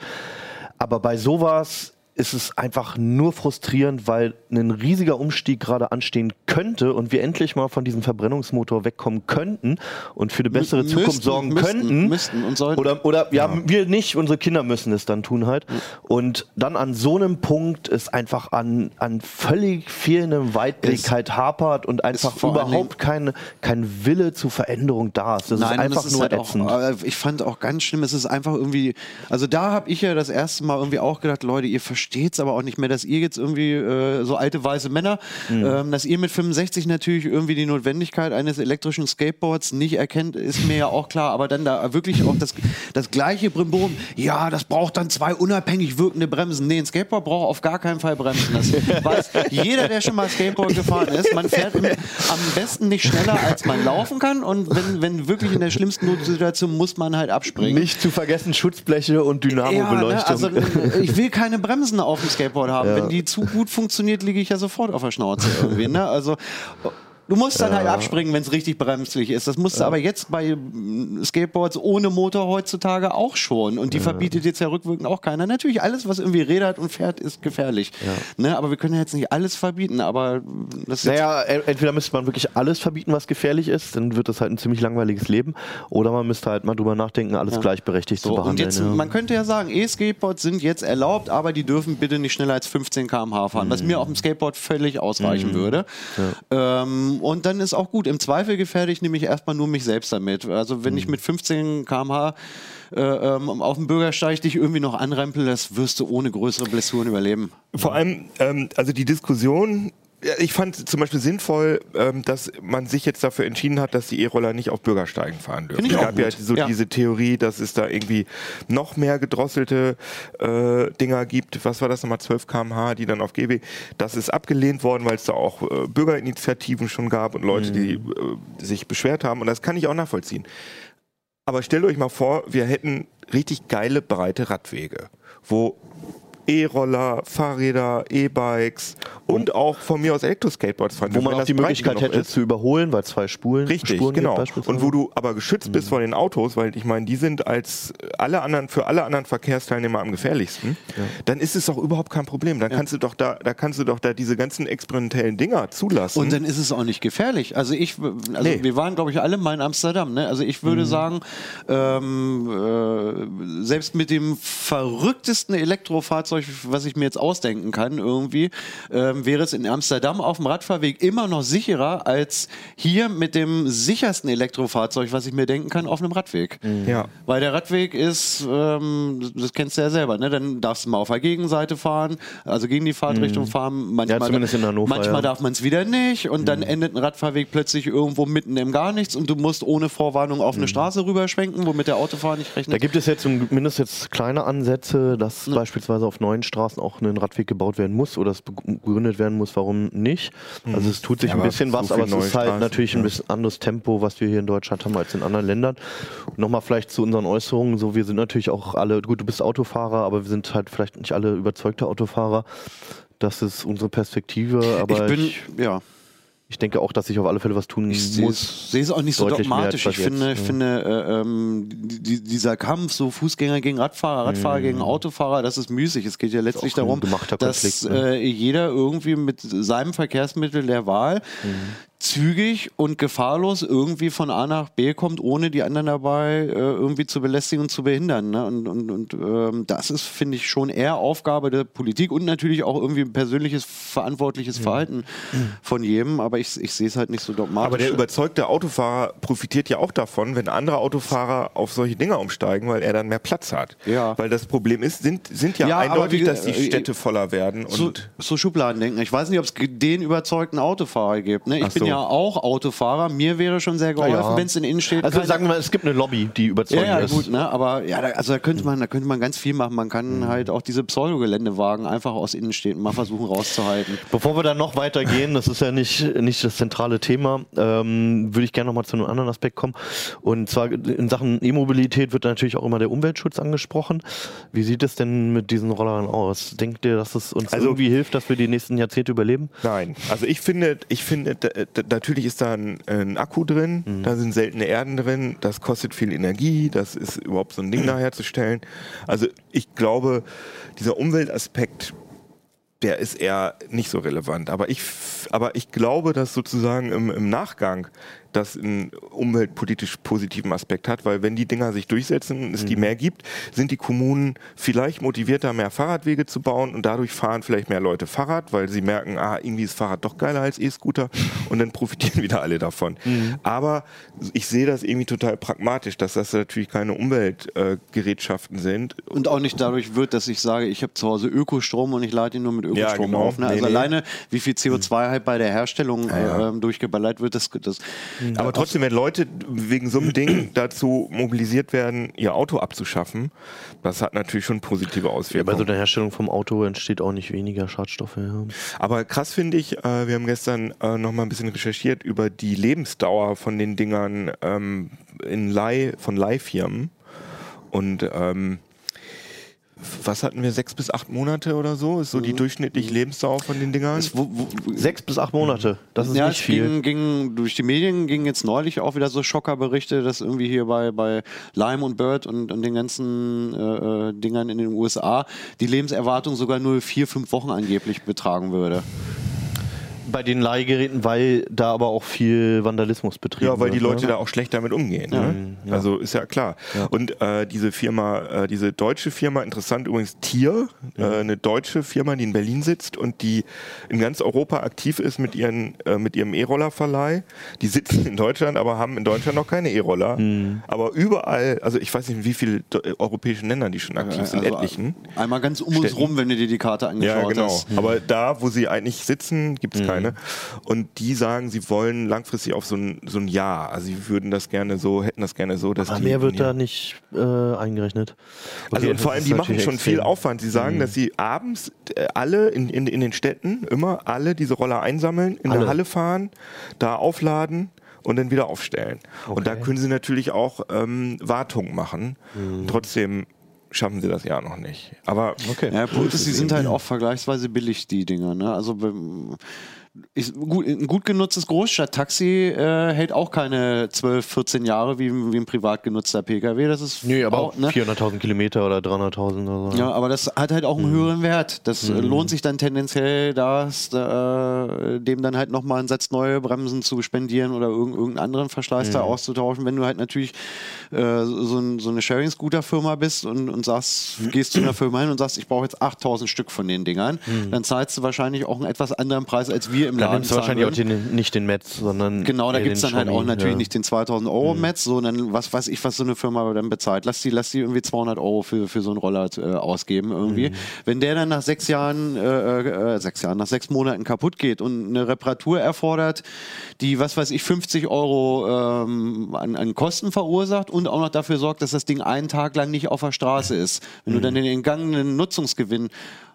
Aber bei sowas ist es einfach nur frustrierend, weil ein riesiger Umstieg gerade anstehen könnte und wir endlich mal von diesem Verbrennungsmotor wegkommen könnten und für eine bessere Müssten, Zukunft sorgen müssten, könnten. müssten und sollten. Oder, oder ja, wir nicht, unsere Kinder müssen es dann tun halt. Und dann an so einem Punkt ist einfach an, an völlig fehlendem Weitblick halt hapert und einfach überhaupt kein, kein Wille zur Veränderung da ist. Das Nein, ist einfach es ist nur halt ätzend. Auch, äh, ich fand auch ganz schlimm, es ist einfach irgendwie, also da habe ich ja das erste Mal irgendwie auch gedacht, Leute, ihr versteht es aber auch nicht mehr, dass ihr jetzt irgendwie äh, so alte weiße Männer, Mhm. ähm, dass ihr mit 65 natürlich irgendwie die Notwendigkeit eines elektrischen Skateboards nicht erkennt, ist mir ja auch klar, aber dann da wirklich auch das, das gleiche Brimborium, ja, das braucht dann zwei unabhängig wirkende Bremsen. Nee, ein Skateboard braucht auf gar keinen Fall Bremsen. Das weiß jeder, der schon mal Skateboard gefahren ist. Man fährt im, am besten nicht schneller, als man laufen kann und wenn, wenn wirklich in der schlimmsten Notsituation muss man halt abspringen. Nicht zu vergessen Schutzbleche und Ja, ne, Dynamo-Beleuchtung. also äh, ich will keine Bremsen auf dem Skateboard haben. Wenn die zu gut funktioniert, liege ich ja sofort auf der Schnauze irgendwie. Ne? Also Du musst dann halt abspringen, wenn es richtig bremslich ist. Das musst du aber jetzt bei mm, Skateboards ohne Motor heutzutage auch schon. Und die verbietet jetzt ja rückwirkend auch keiner. Natürlich, alles, was irgendwie rädert und fährt, ist gefährlich. Ne? Aber wir können ja jetzt nicht alles verbieten. Aber das ist Naja, entweder müsste man wirklich alles verbieten, was gefährlich ist, dann wird das halt ein ziemlich langweiliges Leben. Oder man müsste halt mal drüber nachdenken, alles gleichberechtigt zu So, und behandeln. jetzt, ja. man könnte ja sagen, E-Skateboards sind jetzt erlaubt, aber die dürfen bitte nicht schneller als 15 km/h fahren, was mir auf dem Skateboard völlig ausreichen würde. Ähm, und dann ist auch gut. Im Zweifel gefährde ich nämlich erstmal nur mich selbst damit. Also wenn ich mit 15 km/h äh, ähm, auf dem Bürgersteig dich irgendwie noch anrempel, das wirst du ohne größere Blessuren überleben. Vor allem, ähm, also die Diskussion, ich fand zum Beispiel sinnvoll, ähm, dass man sich jetzt dafür entschieden hat, dass die E-Roller nicht auf Bürgersteigen fahren dürfen. Es gab ja so Ja. diese Theorie, dass es da irgendwie noch mehr gedrosselte äh, Dinger gibt. Was war das nochmal? 12 km/h, die dann auf GB. Das ist abgelehnt worden, weil es da auch äh, Bürgerinitiativen schon gab und Leute, die äh, sich beschwert haben. Und das kann ich auch nachvollziehen. Aber stellt euch mal vor, wir hätten richtig geile, breite Radwege, wo E-Roller, Fahrräder, E-Bikes und auch von mir aus Elektroskateboards fahren. wo man auch die Möglichkeit hätte ist. zu überholen, weil zwei Spulen, Richtig, Spuren genau. Und wo du aber geschützt bist vor den Autos, weil ich meine, die sind als alle anderen für alle anderen Verkehrsteilnehmer am gefährlichsten, dann ist es doch überhaupt kein Problem. Dann kannst du doch da, da kannst du doch da diese ganzen experimentellen Dinger zulassen. Und dann ist es auch nicht gefährlich. Also ich, also Nee. wir waren, glaube ich, alle mal in Amsterdam. Ne? Also ich würde sagen, ähm, äh, selbst mit dem verrücktesten Elektrofahrzeug, was ich mir jetzt ausdenken kann, irgendwie, ähm, wäre es in Amsterdam auf dem Radfahrweg immer noch sicherer als hier mit dem sichersten Elektrofahrzeug, was ich mir denken kann, auf einem Radweg. ja. Weil der Radweg ist, ähm, das kennst du ja selber, ne? Dann darfst du mal auf der Gegenseite fahren, also gegen die Fahrtrichtung fahren. Manchmal, zumindest in Hannover, manchmal ja. darf man es wieder nicht und dann endet ein Radfahrweg plötzlich irgendwo mitten im Gar nichts und du musst ohne Vorwarnung auf eine Straße rüberschwenken, womit der Autofahrer nicht rechnet. Da gibt es jetzt zumindest jetzt kleine Ansätze, dass beispielsweise auf neuen Straßen auch ein Radweg gebaut werden muss oder es begründet werden muss, warum nicht. Also es tut sich Ja, ein bisschen was, aber es ist halt Straßen, natürlich ein ja. bisschen anderes Tempo, was wir hier in Deutschland haben als in anderen Ländern. Und Nochmal vielleicht zu unseren Äußerungen, so wir sind natürlich auch alle, gut, du bist Autofahrer, aber wir sind halt vielleicht nicht alle überzeugte Autofahrer. Das ist unsere Perspektive, aber ich bin, ich, ja. Ich denke auch, dass ich auf alle Fälle was tun Ich muss. es sehe es auch nicht so dogmatisch. Ich finde, jetzt, ich finde äh, ähm, die, dieser Kampf, so Fußgänger gegen Radfahrer, Radfahrer gegen Autofahrer, das ist müßig. Es geht ja letztlich Mhm. darum, dass ne? äh, jeder irgendwie mit seinem Verkehrsmittel der Wahl Mhm. Zügig und gefahrlos irgendwie von A nach B kommt, ohne die anderen dabei äh, irgendwie zu belästigen und zu behindern. Ne? Und, und, und ähm, das ist, finde ich, schon eher Aufgabe der Politik und natürlich auch irgendwie ein persönliches, verantwortliches Verhalten von jedem. Aber ich, ich sehe es halt nicht so dogmatisch. Aber der überzeugte Autofahrer profitiert ja auch davon, wenn andere Autofahrer auf solche Dinger umsteigen, weil er dann mehr Platz hat. Ja. Weil das Problem ist, sind, sind ja, Ja, eindeutig, wie- dass die äh, Städte voller werden. Und so Schubladen denken. Ich weiß nicht, ob es den überzeugten Autofahrer gibt. Ne? Ich Ach bin so. Ja auch Autofahrer. Mir wäre schon sehr geholfen, Ja. wenn es in Innenstädten Also sagen wir mal, es gibt eine Lobby, die ja, überzeugend ja, ist. gut, ne? Aber ja, da, also da könnte man, da könnte man ganz viel machen. Man kann Mhm. halt auch diese Pseudogeländewagen einfach aus Innenstädten mal versuchen rauszuhalten. Bevor wir dann noch weitergehen, das ist ja nicht, nicht das zentrale Thema, ähm, würde ich gerne noch mal zu einem anderen Aspekt kommen. Und zwar in Sachen E-Mobilität wird natürlich auch immer der Umweltschutz angesprochen. Wie sieht es denn mit diesen Rollern aus? Denkt ihr, dass es uns Also- irgendwie hilft, dass wir die nächsten Jahrzehnte überleben? Nein, also ich finde, ich finde, natürlich ist da ein, ein Akku drin, Mhm. da sind seltene Erden drin, das kostet viel Energie, das ist überhaupt so ein Ding da herzustellen. Also ich glaube, dieser Umweltaspekt, der ist eher nicht so relevant. Aber ich, aber ich glaube, dass sozusagen im, im Nachgang das einen umweltpolitisch positiven Aspekt hat, weil wenn die Dinger sich durchsetzen, es die mehr gibt, sind die Kommunen vielleicht motivierter, mehr Fahrradwege zu bauen und dadurch fahren vielleicht mehr Leute Fahrrad, weil sie merken, ah, irgendwie ist Fahrrad doch geiler als E-Scooter und dann profitieren wieder alle davon. Aber ich sehe das irgendwie total pragmatisch, dass das natürlich keine Umweltgerätschaften sind. Und auch nicht dadurch wird, dass ich sage, ich habe zu Hause Ökostrom und ich lade ihn nur mit Ökostrom genau. auf. Ne? Nee, Also nee. alleine, wie viel CO2 halt bei der Herstellung ja. ähm, durchgeballert wird, das, das Aber trotzdem, wenn Leute wegen so einem Ding dazu mobilisiert werden, ihr Auto abzuschaffen, das hat natürlich schon positive Bei so Auswirkungen. der Herstellung vom Auto entsteht auch nicht weniger Schadstoffe. Ja. Aber krass finde ich, äh, wir haben gestern äh, noch mal ein bisschen recherchiert über die Lebensdauer von den Dingern ähm, in Leih, von Leihfirmen. Und ähm, was hatten wir, sechs bis acht Monate oder so? Ist so die durchschnittliche Lebensdauer von den Dingern? Es, wo, wo, Sechs bis acht Monate, das ist ja, nicht viel. ging, ging durch die Medien ging jetzt neulich auch wieder so Schockerberichte, dass irgendwie hier bei, bei Lime und Bird und, und den ganzen äh, äh, Dingern in den USA die Lebenserwartung sogar nur vier, fünf Wochen angeblich betragen würde. Bei den Leihgeräten, weil da aber auch viel Vandalismus betrieben Ja, weil die wird, Leute ne? da auch schlecht damit umgehen. Ne? Also ist ja klar. Und äh, diese Firma, äh, diese deutsche Firma, interessant übrigens Tier, äh, eine deutsche Firma, die in Berlin sitzt und die in ganz Europa aktiv ist mit, ihren, äh, mit ihrem E-Roller-Verleih. Die sitzen in Deutschland, aber haben in Deutschland noch keine E-Roller. Aber überall, also ich weiß nicht, in wie vielen äh, europäischen Ländern die schon aktiv sind, Also etlichen. Einmal ganz um uns Städten. rum, wenn du dir die Karte angeschaut Ja, genau. hast. Aber da, wo sie eigentlich sitzen, gibt es keine. Und die sagen, sie wollen langfristig auf so ein, so ein Jahr. Also sie würden das gerne so, hätten das gerne so, dass Aber die. mehr wird da nicht äh, eingerechnet. Also Okay, und vor allem, die machen schon viel extrem. Mhm. Aufwand. Sie sagen, dass sie abends äh, alle in, in, in den Städten immer alle diese Roller einsammeln, in Alle. der Halle fahren, da aufladen und dann wieder aufstellen. Und da Okay. können sie natürlich auch ähm, Wartung machen. Mhm. Trotzdem schaffen sie das ja noch nicht. Aber Okay. Ja, der Punkt ist, die sind halt auch vergleichsweise billig, die Dinger. Ne? Also ist gut, ein gut genutztes Großstadttaxi äh, hält auch keine 12, 14 Jahre wie, wie ein privat genutzter Pkw. Das ist Nee, aber auch, ne? 400.000 Kilometer oder 300.000 oder so. Ja, aber das hat halt auch einen höheren Wert. Das äh, lohnt sich dann tendenziell, das, äh, dem dann halt nochmal einen Satz neue Bremsen zu spendieren oder irg irgendeinen anderen Verschleiß da auszutauschen. Wenn du halt natürlich äh, so, ein, so eine Sharing-Scooter-Firma bist und, und sagst, gehst zu einer Firma hin und sagst, ich brauche jetzt 8000 Stück von den Dingern, dann zahlst du wahrscheinlich auch einen etwas anderen Preis, als wir im Da Laden nimmst du zahlen wahrscheinlich auch den, nicht den Metz, sondern. Genau, da gibt es dann halt auch natürlich ja. nicht den 2000 Euro Metz, sondern was weiß ich, was so eine Firma dann bezahlt. Lass die, lass die irgendwie 200 Euro für, für so einen Roller äh, ausgeben irgendwie. Wenn der dann nach sechs Jahren, äh, äh, sechs Jahren, nach sechs Monaten kaputt geht und eine Reparatur erfordert, die, was weiß ich, 50 Euro ähm, an, an Kosten verursacht und auch noch dafür sorgt, dass das Ding einen Tag lang nicht auf der Straße ist. Wenn du dann den entgangenen Nutzungsgewinn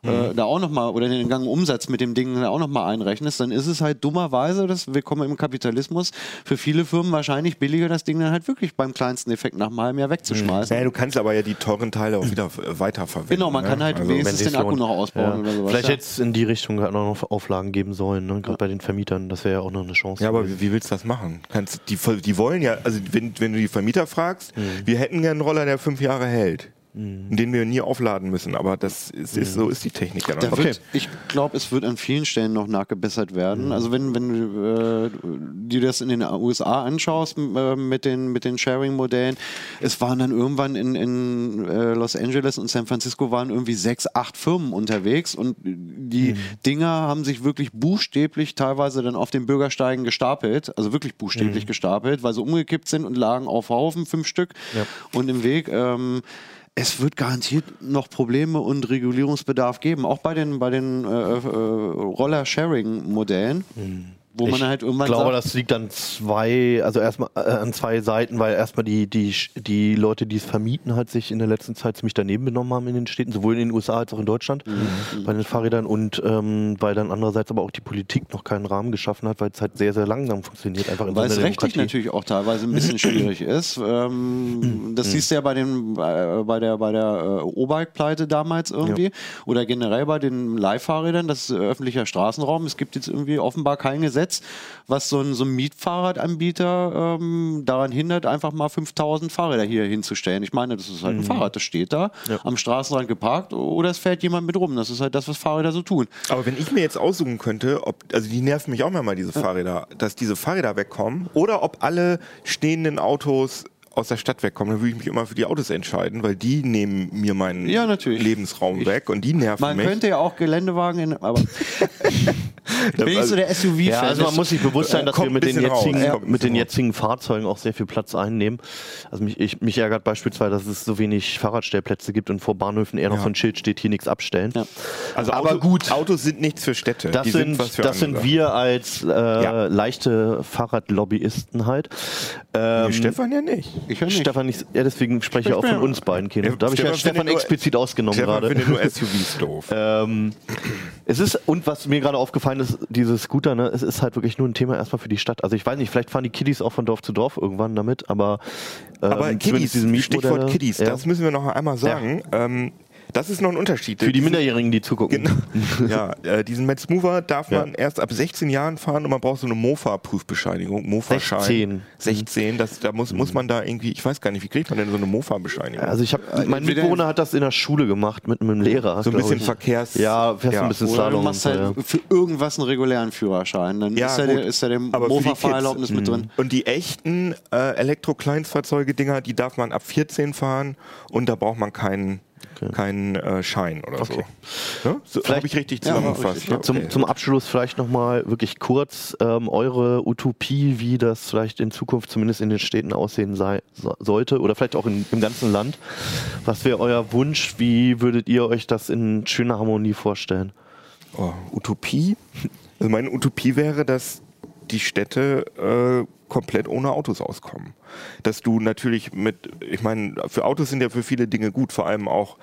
äh, da auch nochmal oder den entgangenen Umsatz mit dem Ding da auch nochmal einrechnest, dann ist es halt dummerweise, das, wir kommen im Kapitalismus, für viele Firmen wahrscheinlich billiger, das Ding dann halt wirklich beim kleinsten Effekt nach einem halben Jahr wegzuschmeißen. naja, du kannst aber ja die teuren Teile auch wieder weiterverwenden. Genau, man ne? kann halt Also- wenigstens den Akku noch ausbauen Ja. oder sowas. Vielleicht ja. jetzt in die Richtung auch noch Auflagen geben sollen, ne? gerade bei den Vermietern. Das wäre ja auch noch eine Chance. Ja, aber wie, wie willst du das machen? Kannst, die, die wollen ja, also wenn, wenn du die Vermieter fragst, wir hätten gerne einen Roller, der fünf Jahre hält. Den wir nie aufladen müssen, aber das ist, ist so ist die Technik ja noch wird, ich glaube, es wird an vielen Stellen noch nachgebessert werden. Also wenn, wenn du äh, dir das in den USA anschaust äh, mit den, mit den Sharing-Modellen, es waren dann irgendwann in, in äh, Los Angeles und San Francisco waren irgendwie sechs, acht Firmen unterwegs und die Dinger haben sich wirklich buchstäblich teilweise dann auf den Bürgersteigen gestapelt, also wirklich buchstäblich gestapelt, weil sie umgekippt sind und lagen auf Haufen, fünf Stück. Und im Weg. Ähm, es wird garantiert noch Probleme und Regulierungsbedarf geben, auch bei den, bei den äh, äh, Roller-Sharing-Modellen, wo man ich halt irgendwann glaube, sagt, das liegt an zwei, also erstmal äh, an zwei Seiten, weil erstmal die, die, die Leute, die es vermieten, halt sich in der letzten Zeit ziemlich daneben benommen haben in den Städten, sowohl in den USA als auch in Deutschland Mhm. bei den Fahrrädern und ähm, weil dann andererseits aber auch die Politik noch keinen Rahmen geschaffen hat, weil es halt sehr, sehr langsam funktioniert. Einfach in so weil es einer rechtlich natürlich auch teilweise ein bisschen schwierig ist. Ähm, das siehst du ja bei, den, bei, bei der, bei der äh, O-Bike-Pleite damals irgendwie oder generell bei den Leihfahrrädern, das ist äh, öffentlicher Straßenraum. Es gibt jetzt irgendwie offenbar kein Gesetz, was so ein, so ein Mietfahrradanbieter ähm, daran hindert, einfach mal 5000 Fahrräder hier hinzustellen. Ich meine, das ist halt ein Fahrrad, das steht da am Straßenrand geparkt oder es fährt jemand mit rum. Das ist halt das, was Fahrräder so tun. Aber wenn ich mir jetzt aussuchen könnte, ob, also die nerven mich auch manchmal, diese Fahrräder, dass diese Fahrräder wegkommen oder ob alle stehenden Autos aus der Stadt wegkommen, dann würde ich mich immer für die Autos entscheiden, weil die nehmen mir meinen Ja, natürlich. Lebensraum weg und die nerven Man mich. könnte ja auch Geländewagen in, aber bin ich so der SUV-Fan. Ja, also man muss sich bewusst sein, dass Kommt wir mit den, jetzigen, ein mit den jetzigen Fahrzeugen auch sehr viel Platz einnehmen. Also mich, ich, mich ärgert beispielsweise, dass es so wenig Fahrradstellplätze gibt und vor Bahnhöfen eher noch Ja. so ein Schild steht, hier nichts abstellen. Ja. Also Aber Auto, gut. Autos sind nichts für Städte. Das, die sind, was für das sind wir als äh, Ja. leichte Fahrradlobbyisten halt. Ähm, Nee, Stefan ja nicht. Ich höre nicht. Stefan nicht, ja, deswegen spreche ich auch von uns beiden, Keno. Ja, Da habe ich ja Stefan explizit ausgenommen Stefan gerade. findet nur SUVs doof. Ähm, es ist, und was mir gerade aufgefallen ist, diese Scooter, ne, es ist halt wirklich nur ein Thema erstmal für die Stadt. Also ich weiß nicht, vielleicht fahren die Kiddies auch von Dorf zu Dorf irgendwann damit, aber, ähm, Aber Kiddies, diese Stichwort Mietmodelle, Kiddies, ja. das müssen wir noch einmal sagen. Ähm, Das ist noch ein Unterschied. Für die Diesen- Minderjährigen, die zugucken. Genau. ja, äh, diesen Metz Mover darf Ja. man erst ab 16 Jahren fahren und man braucht so eine Mofa-Prüfbescheinigung. Mofa-Schein. 16. 16. Das, da muss, muss man da irgendwie, ich weiß gar nicht, wie kriegt man denn so eine Mofa-Bescheinigung? Also ich habe, mein entweder- Mitbewohner hat das in der Schule gemacht mit einem Lehrer. so ein bisschen ich. Verkehrs... Ja, fährst ein bisschen Oder Slalom. du machst halt ja. für irgendwas einen regulären Führerschein. Dann Ja, ist, da der, ist da Mofa-Fahrerlaubnis mit drin. Und die echten äh, Elektro-Kleinstfahrzeuge-Dinger, die darf man ab 14 fahren und da braucht man keinen keinen äh, Schein oder Okay. so. Ne? so Vielleicht- Habe ich richtig Ja, zusammengefasst? ne? Zum, Okay. zum Abschluss vielleicht nochmal wirklich kurz ähm, eure Utopie, wie das vielleicht in Zukunft zumindest in den Städten aussehen sei, so, sollte oder vielleicht auch in, im ganzen Land. Was wäre euer Wunsch? Wie würdet ihr euch das in schöner Harmonie vorstellen? Oh, Utopie? Also meine Utopie wäre, dass die Städte äh, komplett ohne Autos auskommen. Dass du natürlich mit, ich meine, für Autos sind ja für viele Dinge gut, vor allem auch,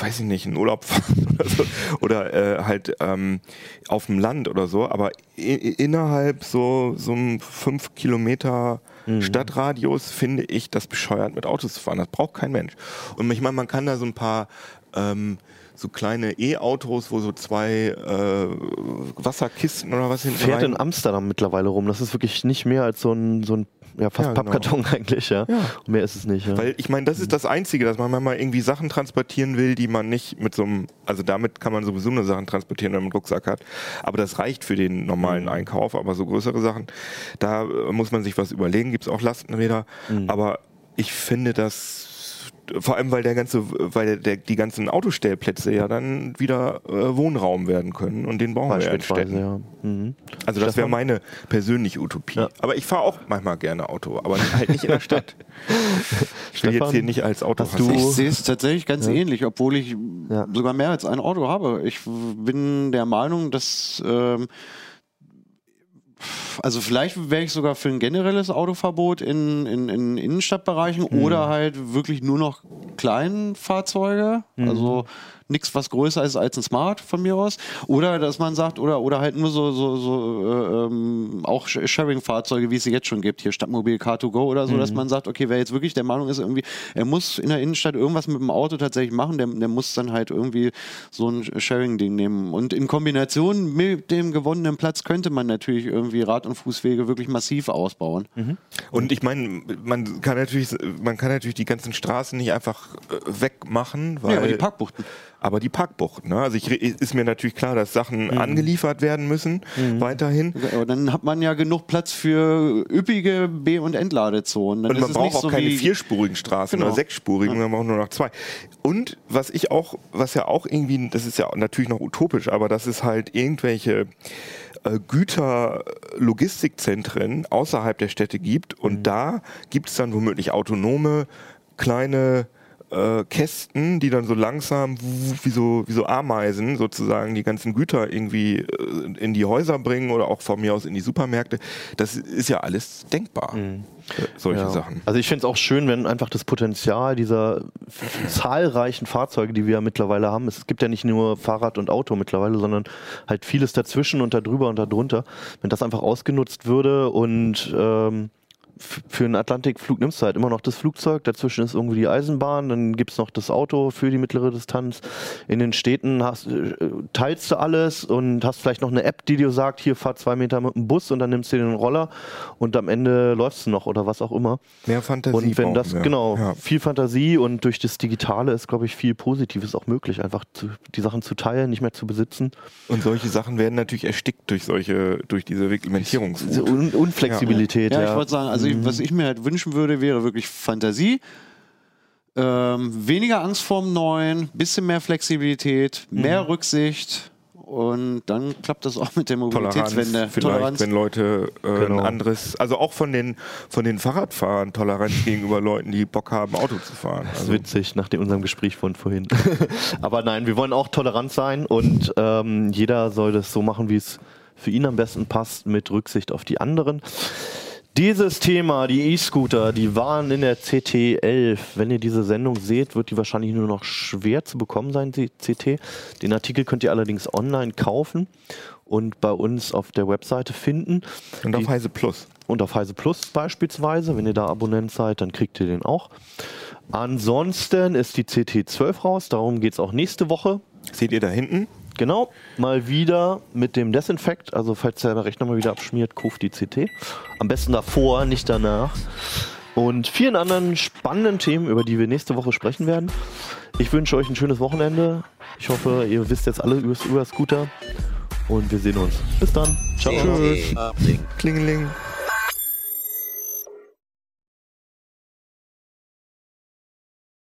weiß ich nicht, in Urlaub fahren oder so, oder äh, halt ähm, auf dem Land oder so, aber innerhalb so, so einem 5 Kilometer Stadtradius finde ich das bescheuert, mit Autos zu fahren. Das braucht kein Mensch. Und ich meine, man kann da so ein paar ähm, so kleine E-Autos, wo so zwei äh, Wasserkisten oder was hinten Fährt rein- in Amsterdam mittlerweile rum. Das ist wirklich nicht mehr als so ein, so ein ja, fast Ja, genau. Pappkarton eigentlich, ja. Ja. Mehr ist es nicht. Ja. Weil ich meine, das ist das Einzige, dass man manchmal irgendwie Sachen transportieren will, die man nicht mit so einem, also damit kann man sowieso nur Sachen transportieren, wenn man einen Rucksack hat. Aber das reicht für den normalen Einkauf. Aber so größere Sachen, da äh, muss man sich was überlegen. Gibt es auch Lastenräder. Aber ich finde das vor allem, weil der ganze, weil der, der, die ganzen Autostellplätze ja dann wieder äh, Wohnraum werden können und den brauchen wir ja in Städten. ja. Mhm. Also das wäre meine persönliche Utopie. Ja. Aber ich fahre auch manchmal gerne Auto, aber halt nicht in der Stadt. Ich will Stefan, jetzt hier nicht als Auto du- Ich sehe es tatsächlich ganz ähnlich, obwohl ich Ja. sogar mehr als ein Auto habe. Ich bin der Meinung, dass ähm, also vielleicht wäre ich sogar für ein generelles Autoverbot in, in, in Innenstadtbereichen oder halt wirklich nur noch Kleinfahrzeuge. Also nichts, was größer ist als ein Smart von mir aus. Oder dass man sagt, oder, oder halt nur so, so, so äh, ähm, auch Sh- Sharing-Fahrzeuge, wie es sie jetzt schon gibt, hier Stadtmobil Car2Go oder so, dass man sagt, okay, wer jetzt wirklich der Meinung ist, irgendwie, er muss in der Innenstadt irgendwas mit dem Auto tatsächlich machen, der, der muss dann halt irgendwie so ein Sharing-Ding nehmen. Und in Kombination mit dem gewonnenen Platz könnte man natürlich irgendwie Rad- und Fußwege wirklich massiv ausbauen. Und ich meine, man kann natürlich, man kann natürlich die ganzen Straßen nicht einfach äh, wegmachen, weil Ja, aber die Parkbuchten. Aber die Parkbuchten. Ne? Also ich, ist mir natürlich klar, dass Sachen angeliefert werden müssen weiterhin. Aber dann hat man ja genug Platz für üppige B- und Entladezonen. Dann Und ist man es braucht nicht auch so keine vierspurigen Straßen Genau. oder sechsspurigen, man braucht nur noch zwei. Und was ich auch, was ja auch irgendwie, das ist ja natürlich noch utopisch, aber das ist halt irgendwelche äh, Güter-Logistikzentren außerhalb der Städte gibt und da gibt es dann womöglich autonome kleine äh, Kästen, die dann so langsam wie so, wie so Ameisen sozusagen die ganzen Güter irgendwie äh, in die Häuser bringen oder auch von mir aus in die Supermärkte. Das ist ja alles denkbar. Äh, Solche Ja. Sachen. Also ich finde es auch schön, wenn einfach das Potenzial dieser zahlreichen Fahrzeuge, die wir ja mittlerweile haben, es gibt ja nicht nur Fahrrad und Auto mittlerweile, sondern halt vieles dazwischen und da drüber und da drunter, wenn das einfach ausgenutzt würde und ähm, für einen Atlantikflug nimmst du halt immer noch das Flugzeug, dazwischen ist irgendwie die Eisenbahn, dann gibt es noch das Auto für die mittlere Distanz. In den Städten hast, äh, teilst du alles und hast vielleicht noch eine App, die dir sagt, hier fahr zwei Meter mit dem Bus und dann nimmst du den Roller und am Ende läufst du noch oder was auch immer. Mehr Fantasie. Und wenn das, wir. genau, Ja. viel Fantasie und durch das Digitale ist, glaube ich, viel Positives auch möglich, einfach zu, die Sachen zu teilen, nicht mehr zu besitzen. Und solche Sachen werden natürlich erstickt durch solche, durch diese Reglementierungswut. Un Unflexibilität, Ja, ja. ich wollte sagen, also ich, was ich mir halt wünschen würde, wäre wirklich Fantasie. Ähm, weniger Angst vorm Neuen, bisschen mehr Flexibilität, mehr Rücksicht und dann klappt das auch mit der Toleranz, Mobilitätswende. vielleicht, wenn Leute äh, Genau. ein anderes, also auch von den von den Fahrradfahrern Toleranz gegenüber Leuten, die Bock haben, Auto zu fahren. Das ist Also, witzig, nach dem, unserem Gespräch von vorhin. Aber nein, wir wollen auch tolerant sein und ähm, jeder soll das so machen, wie es für ihn am besten passt, mit Rücksicht auf die anderen. Dieses Thema, die E-Scooter, die waren in der CT11. Wenn ihr diese Sendung seht, wird die wahrscheinlich nur noch schwer zu bekommen sein, die CT. Den Artikel könnt ihr allerdings online kaufen und bei uns auf der Webseite finden. Und auf Die- Heise Plus. und auf Heise Plus beispielsweise. Wenn ihr da Abonnent seid, dann kriegt ihr den auch. Ansonsten ist die CT12 raus, darum geht es auch nächste Woche. Seht ihr da hinten? Genau, mal wieder mit dem Desinfekt. Also falls der Rechner mal wieder abschmiert, kauft die CT. Am besten davor, nicht danach. Und vielen anderen spannenden Themen, über die wir nächste Woche sprechen werden. Ich wünsche euch ein schönes Wochenende. Ich hoffe, ihr wisst jetzt alle über über Scooter. Und wir sehen uns. Bis dann. Ciao. Tschüss. Klingeling.